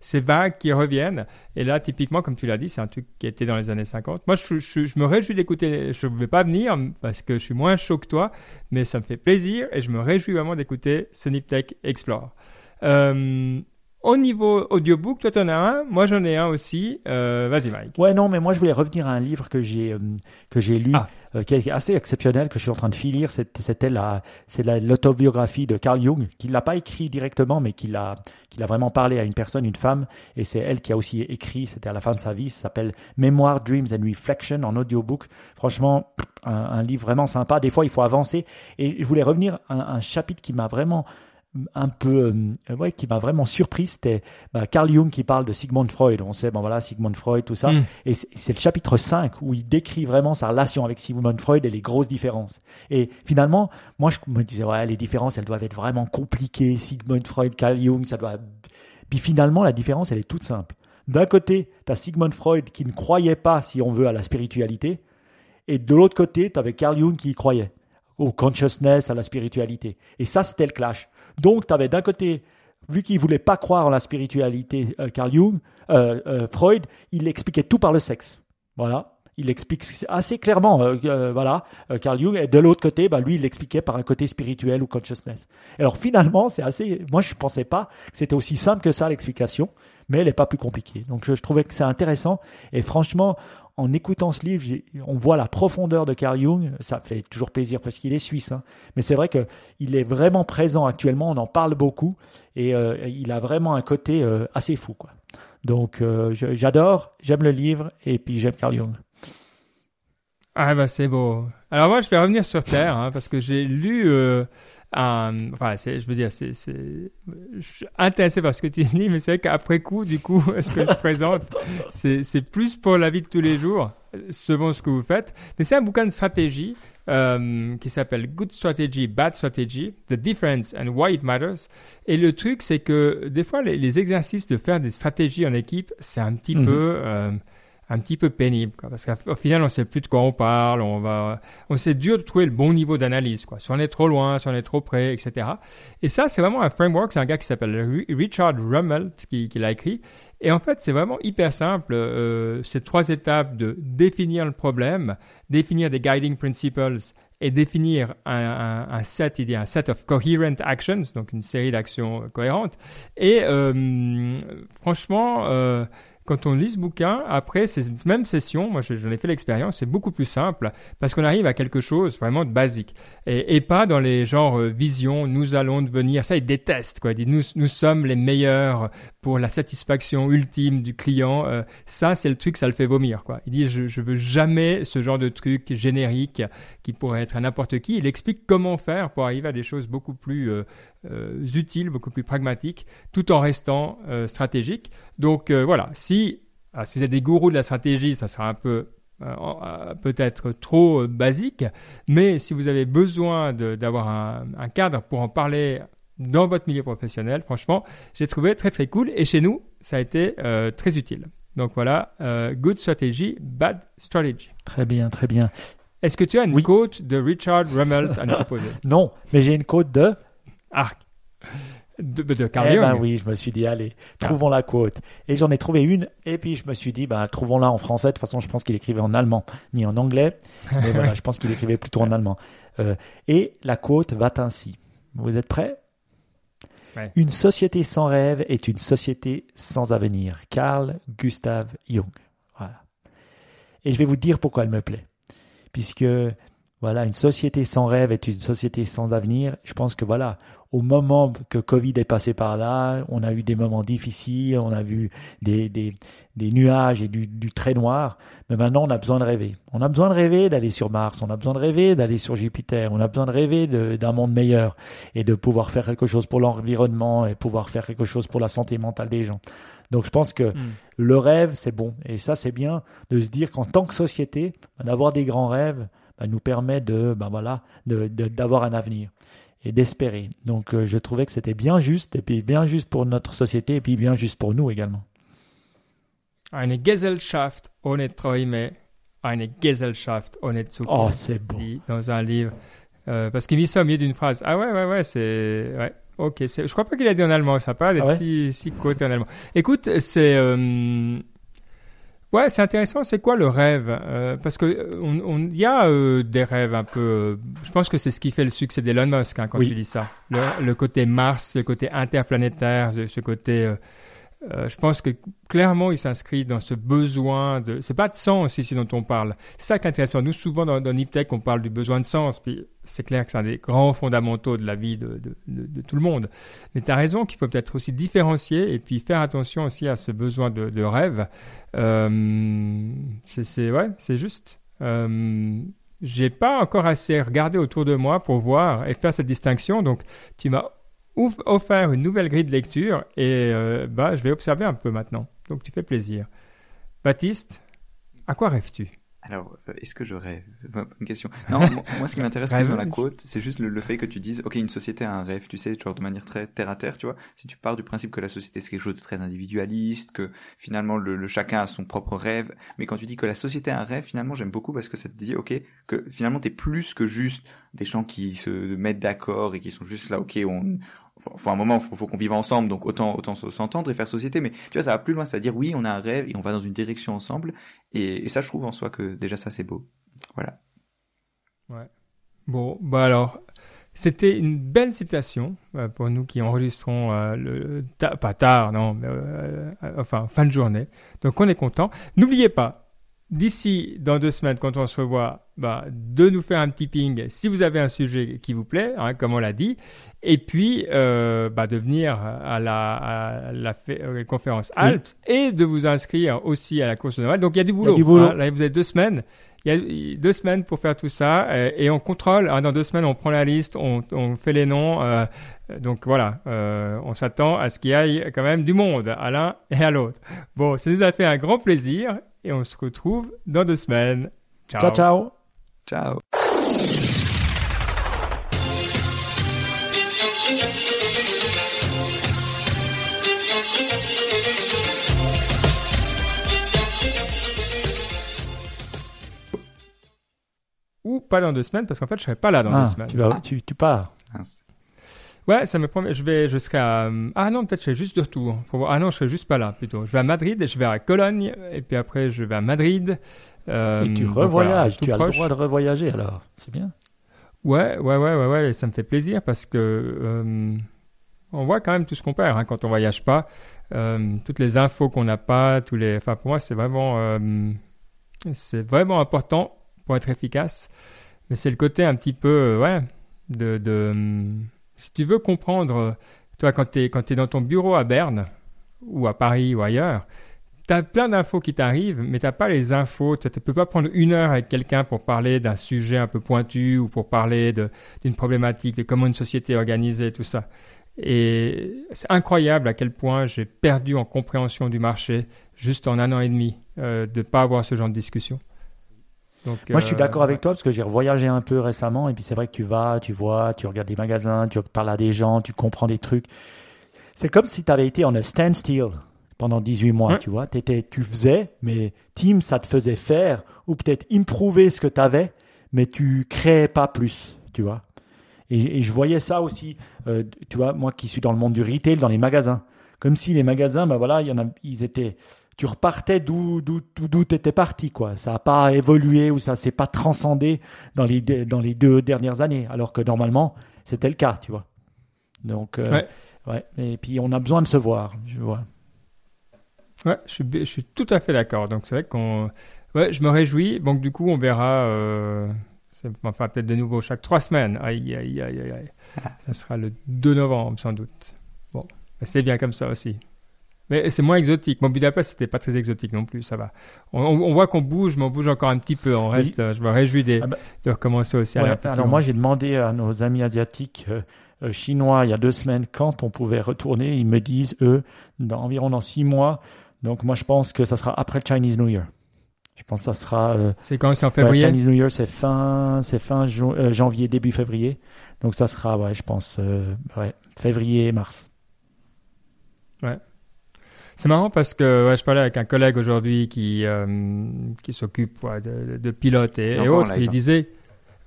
A: ces vagues qui reviennent, et là, typiquement, comme tu l'as dit, c'est un truc qui était dans les années 50. Moi, je, je, je me réjouis d'écouter. Je ne vais pas venir parce que je suis moins chaud que toi, mais ça me fait plaisir, et je me réjouis vraiment d'écouter Tech Explore. Euh, au niveau audiobook, toi en as un, moi j'en ai un aussi. Euh, vas-y Mike.
B: Ouais non, mais moi je voulais revenir à un livre que j'ai euh, que j'ai lu, ah. qui est assez exceptionnel, que je suis en train de finir. C'était la c'est l'autobiographie de Carl Jung, qui l'a pas écrit directement, mais qui l'a qui l'a vraiment parlé à une personne, une femme, et c'est elle qui a aussi écrit. C'était à la fin de sa vie. Ça s'appelle Memoir, Dreams and Reflection en audiobook. Franchement, un, livre vraiment sympa. Des fois il faut avancer. Et je voulais revenir à un chapitre qui m'a vraiment un peu euh, ouais, qui m'a vraiment surpris c'était bah, Carl Jung qui parle de Sigmund Freud on sait bon voilà Sigmund Freud tout ça mm. et c'est le chapitre 5 où il décrit vraiment sa relation avec Sigmund Freud et les grosses différences et finalement moi je me disais ouais les différences elles doivent être vraiment compliquées Sigmund Freud Carl Jung ça doit puis finalement la différence elle est toute simple d'un côté tu as Sigmund Freud qui ne croyait pas si on veut à la spiritualité et de l'autre côté tu avais Carl Jung qui y croyait au consciousness, à la spiritualité. Et ça, c'était le clash. Donc, tu avais d'un côté, vu qu'il voulait pas croire en la spiritualité, euh, Carl Jung, euh, euh, Freud, il expliquait tout par le sexe. Voilà. Il explique assez clairement, voilà, Carl Jung. Et de l'autre côté, bah, lui, il l'expliquait par un côté spirituel ou consciousness. alors finalement, c'est assez. Moi, je pensais pas que c'était aussi simple que ça l'explication, mais elle n'est pas plus compliquée. Donc, je, je trouvais que c'est intéressant. Et franchement, en écoutant ce livre, on voit la profondeur de Carl Jung. Ça fait toujours plaisir parce qu'il est suisse. Hein. Mais c'est vrai qu'il est vraiment présent actuellement. On en parle beaucoup. Et euh, il a vraiment un côté euh, assez fou. Quoi. Donc euh, j'adore, j'aime le livre et puis j'aime Carl Jung.
A: Ah bah c'est beau. Alors moi je vais revenir sur Terre hein, parce que j'ai lu euh, enfin, je veux dire, c'est, je suis intéressé par ce que tu <laughs> dis, mais c'est vrai qu'après coup, du coup, <laughs> ce que je présente, c'est, c'est plus pour la vie de tous les jours, selon ce que vous faites. Mais c'est un bouquin de stratégie euh, qui s'appelle Good Strategy, Bad Strategy, The Difference and Why It Matters. Et le truc, c'est que des fois, les, les, exercices de faire des stratégies en équipe, c'est un petit mhm. peu... Euh, un petit peu pénible, quoi, parce qu'au final, on sait plus de quoi on parle, on va, on sait dur de trouver le bon niveau d'analyse, quoi. Si on est trop loin, si on est trop près, etc. Et ça, c'est vraiment un framework. C'est un gars qui s'appelle Richard Rummelt qui, qui l'a écrit. Et en fait, c'est vraiment hyper simple. Euh, c'est trois étapes de définir le problème, définir des guiding principles et définir un, un, un, set, il dit un set of coherent actions, donc une série d'actions cohérentes. Et euh, franchement, euh, quand on lit ce bouquin, après ces mêmes sessions, moi j'en ai fait l'expérience, c'est beaucoup plus simple parce qu'on arrive à quelque chose vraiment de basique. Et, pas dans les genres euh, visions, nous allons devenir, ça ils détestent quoi, ils disent nous, nous sommes les meilleurs pour la satisfaction ultime du client, euh, ça c'est le truc, ça le fait vomir quoi. Il dit je, je veux jamais ce genre de truc générique qui pourrait être à n'importe qui. Il explique comment faire pour arriver à des choses beaucoup plus euh, euh, utiles, beaucoup plus pragmatiques, tout en restant stratégique. Donc voilà, si, ah, si vous êtes des gourous de la stratégie, ça sera un peu peut-être trop basique, mais si vous avez besoin d'avoir un, un, cadre pour en parler dans votre milieu professionnel, franchement, j'ai trouvé très très cool et chez nous, ça a été très utile. Donc voilà, good strategy, bad strategy.
B: Très bien, très bien.
A: Est-ce que tu as une quote de Richard Rummelt à nous <laughs> proposer?
B: Non, mais j'ai une quote de
A: Arc. De, de Carl
B: eh ben oui, je me suis dit, allez, trouvons la quote. Et j'en ai trouvé une, et puis je me suis dit, bah, trouvons-la en français. De toute façon, je pense qu'il écrivait en allemand, ni en anglais. Mais voilà, <laughs> je pense qu'il écrivait plutôt en allemand. Euh, et la quote va ainsi. Vous êtes prêts? Une société sans rêve est une société sans avenir. Carl Gustav Jung. Voilà. Et je vais vous dire pourquoi elle me plaît. Puisque voilà, une société sans rêve est une société sans avenir. Je pense que voilà, au moment que Covid est passé par là, on a eu des moments difficiles, on a vu des, des, des nuages et du, du, très noir, mais maintenant on a besoin de rêver. On a besoin de rêver d'aller sur Mars, on a besoin de rêver d'aller sur Jupiter, on a besoin de rêver d'un monde meilleur et de pouvoir faire quelque chose pour l'environnement et pouvoir faire quelque chose pour la santé mentale des gens. Donc je pense que hmm. le rêve, c'est bon. Et ça, c'est bien de se dire qu'en tant que société, d'avoir des grands rêves, bah, nous permet de, bah, voilà, d'avoir un avenir et d'espérer. Donc euh, je trouvais que c'était bien juste, et puis bien juste pour notre société, et puis bien juste pour nous également.
A: Eine Gesellschaft ohne Träume, eine Gesellschaft ohne Zukunft.
B: Oh, c'est beau.
A: Dans un livre. Euh, parce qu'il met ça au milieu d'une phrase. Ah ouais, ouais, ouais, c'est... Ouais. Ok, je crois pas qu'il a dit en allemand, ça pas des ah si, si côtés en allemand. Écoute, c'est... Euh, Ouais, c'est intéressant. C'est quoi le rêve euh, Parce que euh, on, on y a euh, des rêves un peu. Euh, je pense que c'est ce qui fait le succès d'Elon Musk hein, quand tu dis ça. Le, le, côté Mars, le côté interplanétaire, ce côté je pense que clairement, il s'inscrit dans ce besoin de. C'est pas de sens ici dont on parle. C'est ça qui est intéressant. Nous, souvent dans, dans Niptech, on parle du besoin de sens. Puis c'est clair que c'est un des grands fondamentaux de la vie de, de, de, tout le monde. Mais tu as raison qu'il faut peut-être aussi différencier et puis faire attention aussi à ce besoin de rêve. Euh, c'est ouais, juste. Euh, j'ai pas encore assez regardé autour de moi pour voir et faire cette distinction. Donc, tu m'as offert une nouvelle grille de lecture et euh, bah, je vais observer un peu maintenant. Donc tu fais plaisir. Baptiste, à quoi rêves-tu?
C: Alors, euh, est-ce que je rêve Bonne question. <laughs> Non, moi, ce qui m'intéresse plus dans la côte, c'est juste le, fait que tu dises, ok, une société a un rêve, tu sais, genre de manière très terre à terre, tu vois. Si tu pars du principe que la société c'est quelque chose de très individualiste, que finalement le, chacun a son propre rêve, mais quand tu dis que la société a un rêve, finalement, j'aime beaucoup parce que ça te dit, ok, que finalement t'es plus que juste des gens qui se mettent d'accord et qui sont juste là, ok, on faut un moment, faut, faut qu'on vive ensemble, donc autant autant s'entendre et faire société. Mais tu vois, ça va plus loin, c'est-à-dire oui, on a un rêve et on va dans une direction ensemble. Et, ça, je trouve en soi que déjà ça, c'est beau. Voilà.
A: Ouais. Bon, bah alors, c'était une belle citation euh, pour nous qui enregistrons euh, le pas tard, non, mais euh, enfin fin de journée. Donc on est content. N'oubliez pas, d'ici dans deux semaines, quand on se revoit, bah, de nous faire un petit ping si vous avez un sujet qui vous plaît, hein, comme on l'a dit, et puis euh, bah, de venir à la, à la, euh, conférence Alps et de vous inscrire aussi à la course de Noël. Donc il y a du boulot. Hein. Là, vous avez deux semaines. Il y a deux semaines pour faire tout ça euh, et on contrôle. Hein, dans deux semaines, on prend la liste, on, on fait les noms. Euh, donc voilà, euh, on s'attend à ce qu'il y ait quand même du monde à l'un et à l'autre. Bon, ça nous a fait un grand plaisir et on se retrouve dans deux semaines.
B: Ciao, ciao.
C: Ciao.
A: Ou pas dans deux semaines, parce qu'en fait, je serai pas là dans deux
B: ah,
A: semaines.
B: Tu, tu, tu pars.
A: Ouais, ça me promet. Je vais jusqu'à. Euh, ah non, peut-être je serai juste de retour. Ah non, je serai juste pas là plutôt. Je vais à Madrid et je vais à Cologne et puis après je vais à Madrid.
B: Euh, et tu revoyages. tu as le droit de revoyager alors. C'est bien.
A: Ouais, ouais, ouais, ouais, ouais. Et ça me fait plaisir parce que euh, on voit quand même tout ce qu'on perd hein, quand on voyage pas. Euh, toutes les infos qu'on n'a pas, tous les. Enfin, pour moi, c'est vraiment, c'est vraiment important pour être efficace. Mais c'est le côté un petit peu, ouais, de, de si tu veux comprendre, euh, toi, quand tu es, es dans ton bureau à Berne, ou à Paris, ou ailleurs, tu as plein d'infos qui t'arrivent, mais tu n'as pas les infos. Tu ne peux pas prendre une heure avec quelqu'un pour parler d'un sujet un peu pointu ou pour parler d'une problématique, de comment une société est organisée, tout ça. Et c'est incroyable à quel point j'ai perdu en compréhension du marché juste en un an et demi euh, de ne pas avoir ce genre de discussion.
B: Moi, je suis euh, d'accord avec toi parce que j'ai revoyagé un peu récemment et puis c'est vrai que tu vas, tu vois, tu regardes des magasins, tu parles à des gens, tu comprends des trucs. C'est comme si tu avais été en a standstill pendant 18 mois, tu vois. Étais, tu faisais, mais Team, ça te faisait faire ou peut-être improver ce que tu avais, mais tu créais pas plus, tu vois. Et, je voyais ça aussi, euh, tu vois, moi qui suis dans le monde du retail, dans les magasins. Comme si les magasins, ben voilà, il y en a, ils étaient tu repartais d'où d'où d'où étais parti quoi. Ça n'a pas évolué ou ça s'est pas transcendé dans les dans les deux dernières années alors que normalement c'était le cas, tu vois. Donc, euh, ouais. Et puis on a besoin de se voir, je vois.
A: Ouais, je suis, je suis tout à fait d'accord. Donc c'est vrai qu'on, ouais, je me réjouis. Donc du coup, on verra. Euh, enfin, peut-être de nouveau chaque trois semaines. Aïe, aïe, aïe, aïe, aïe. Ah. Ça sera le 2 novembre, sans doute. Bon, c'est bien comme ça aussi. Mais c'est moins exotique. Mon Budapest, c'était pas très exotique non plus, ça va. On, voit qu'on bouge, mais on bouge encore un petit peu. On reste, je me réjouis des, ah bah. de recommencer aussi à
B: Alors moi, j'ai demandé à nos amis asiatiques euh, euh, chinois il y a deux semaines quand on pouvait retourner. Ils me disent, eux, dans, environ dans six mois. Donc moi, je pense que ça sera après le Chinese New Year. Je pense que ça sera.
A: Euh, c'est quand C'est en février?
B: Chinese New Year, c'est fin, c'est fin janvier, début février. Donc ça sera, ouais, je pense, ouais, février, mars.
A: Ouais. C'est marrant parce que ouais, je parlais avec un collègue aujourd'hui qui, euh, qui s'occupe ouais, de, de, pilotes et, et autres. Il hein. disait.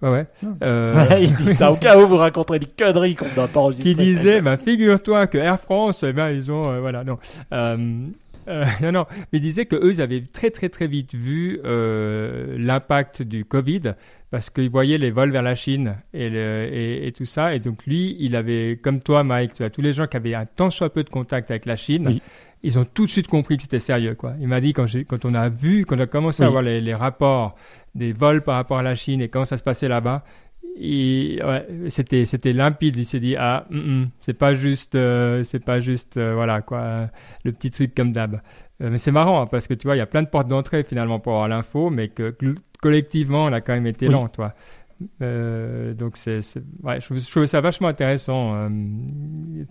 A: Ouais, ouais.
B: Ah. Euh... <laughs> il dit ça au cas où vous raconterez des conneries qu'on doit pas enregistrer.
A: Qui disait, bah, figure-toi que Air France, eh ben, ils ont, euh, voilà, non. Euh, euh, <laughs> non, non, mais il disait que eux, ils avaient très, très, très vite vu euh, l'impact du Covid parce qu'ils voyaient les vols vers la Chine et, le, et, et, tout ça. Et donc, lui, il avait, comme toi, Mike, tu as tous les gens qui avaient un tant soit peu de contact avec la Chine. Oui ils ont tout de suite compris que c'était sérieux. Quoi. Il m'a dit quand, quand on a vu, quand on a commencé à voir les, les, rapports des vols par rapport à la Chine et comment ça se passait là-bas, ouais, c'était c'était limpide. Il s'est dit ah mm, mm, c'est pas juste euh, c'est pas juste euh, voilà quoi le petit truc comme d'hab. Euh, mais c'est marrant hein, parce que tu vois il y a plein de portes d'entrée finalement pour avoir l'info, mais que collectivement on a quand même été lent, toi. donc c'est ouais, je, je, trouve ça vachement intéressant.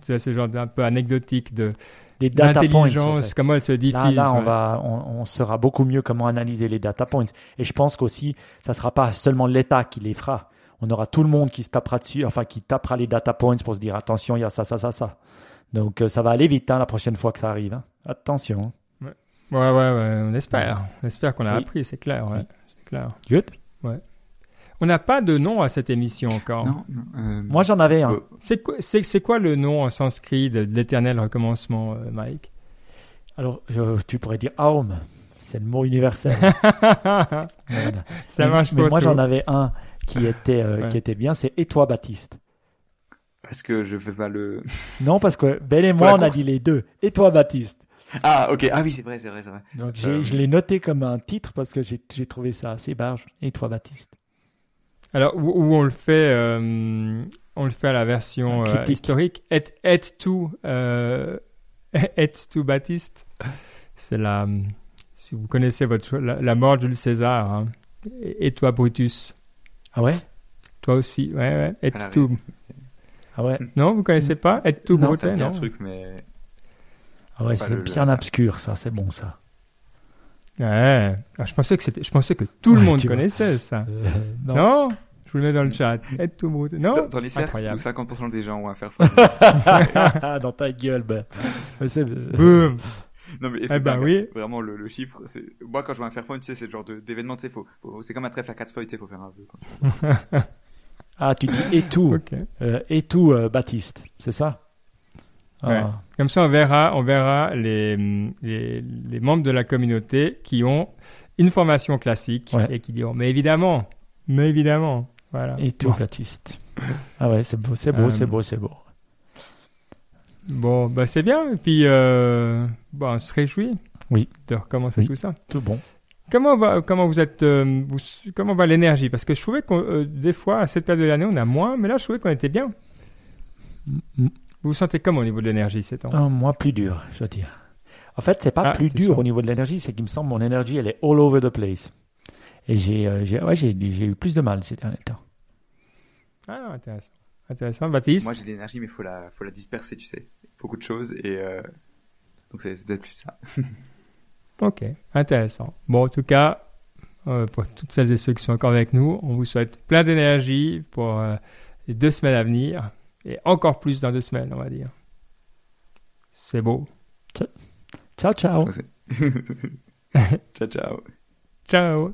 A: tu ce genre d'un peu anecdotique de
B: les data points.
A: comment elle se diffuse.
B: Là, on, va, on, sera beaucoup mieux comment analyser les data points. Et je pense qu'aussi, ça sera pas seulement l'État qui les fera. On aura tout le monde qui se tapera dessus, enfin, qui tapera les data points pour se dire attention, il y a ça, ça, ça, ça. Donc, euh, ça va aller vite hein, la prochaine fois que ça arrive. Hein. Attention.
A: Ouais. ouais, ouais, on espère. On espère qu'on a appris, c'est clair. Ouais. C'est clair.
B: Good.
A: On n'a pas de nom à cette émission encore. Non,
B: euh, Moi, j'en avais un.
A: C'est quoi, c'est, quoi le nom en sanskrit de, l'éternel recommencement, euh, Mike?
B: Alors, tu pourrais dire Aum. C'est le mot universel. <laughs>
A: Ça marche
B: mais, moi, j'en avais un qui était, euh, qui était bien. C'est Et toi, Baptiste
C: Parce que je fais pas le. <laughs>
B: non, parce que Ben et moi, on a dit les deux. Et toi, Baptiste
C: ah, ok. Ah oui, c'est vrai, c'est vrai, c'est vrai.
B: Donc, je l'ai noté comme un titre parce que j'ai trouvé ça assez barge. Et toi, Baptiste
A: alors, où, on le fait, euh, on le fait à la version euh, historique. Et, et tout, euh, <laughs> et tout Baptiste. C'est la, si vous connaissez votre, la, mort de Jules César. Hein. Et, toi, Brutus.
B: Ah ouais?
A: Toi aussi, ouais, ouais. Et
B: ah,
A: tout.
B: Ah ouais?
A: Non, vous connaissez pas? Et tout,
C: non, c'est un truc, mais.
B: Ah ouais, c'est bien obscur, ça, c'est bon, ça.
A: Ouais. Ah, je pensais que c'était, je pensais que tout le monde connaissait ça. <laughs> Euh, non? Je vous le mets dans le chat. Aide tout monde. Non?
C: Dans, les cercles où 50% des gens ont un Fairphone. <laughs> <laughs>
B: dans ta gueule, ben.
A: Boum.
C: Non mais c'est eh ben, oui. vraiment le, le chiffre. C'est moi quand je vois un Fairphone, tu sais, c'est le genre d'événement, tu sais, faut, c'est comme un trèfle à quatre feuilles, tu sais, faut faire un vœu.
B: ah, tu dis et tout, euh, et tout, euh, Baptiste, c'est ça?
A: Ouais. Ah. Comme ça, on verra, on verra les, les, les, membres de la communauté qui ont une formation classique et qui diront, mais évidemment, mais évidemment, voilà.
B: Et tout, Baptiste? ah ouais, c'est beau, c'est beau, c'est euh, beau, c'est beau.
A: Bon, bah c'est bien. Et puis, euh, bah, on se réjouit.
B: Oui.
A: De recommencer tout ça.
B: Tout bon.
A: Comment va, comment vous êtes, euh, comment va l'énergie? Parce que je trouvais que des fois, à cette période de l'année, on a moins, mais là, je trouvais qu'on était bien. Vous vous sentez comment au niveau de l'énergie ces temps
B: oh, Moi, plus dur, je veux dire. En fait, c'est pas ah, plus dur au niveau de l'énergie, c'est qu'il me semble mon énergie, elle est all over the place. Et j'ai euh, ouais, j'ai eu plus de mal ces derniers temps.
A: Ah, intéressant. Intéressant. Baptiste
C: Moi, j'ai de l'énergie, mais il faut la, faut la disperser, tu sais. Beaucoup de choses. Et euh... donc, c'est peut-être plus ça. <laughs>
A: ok, intéressant. Bon, en tout cas, euh, pour toutes celles et ceux qui sont encore avec nous, on vous souhaite plein d'énergie pour euh, les deux semaines à venir. Et encore plus dans deux semaines, on va dire. C'est beau. <laughs> <laughs>
B: Ciao, ciao.
C: ciao, ciao. <laughs>
A: Ciao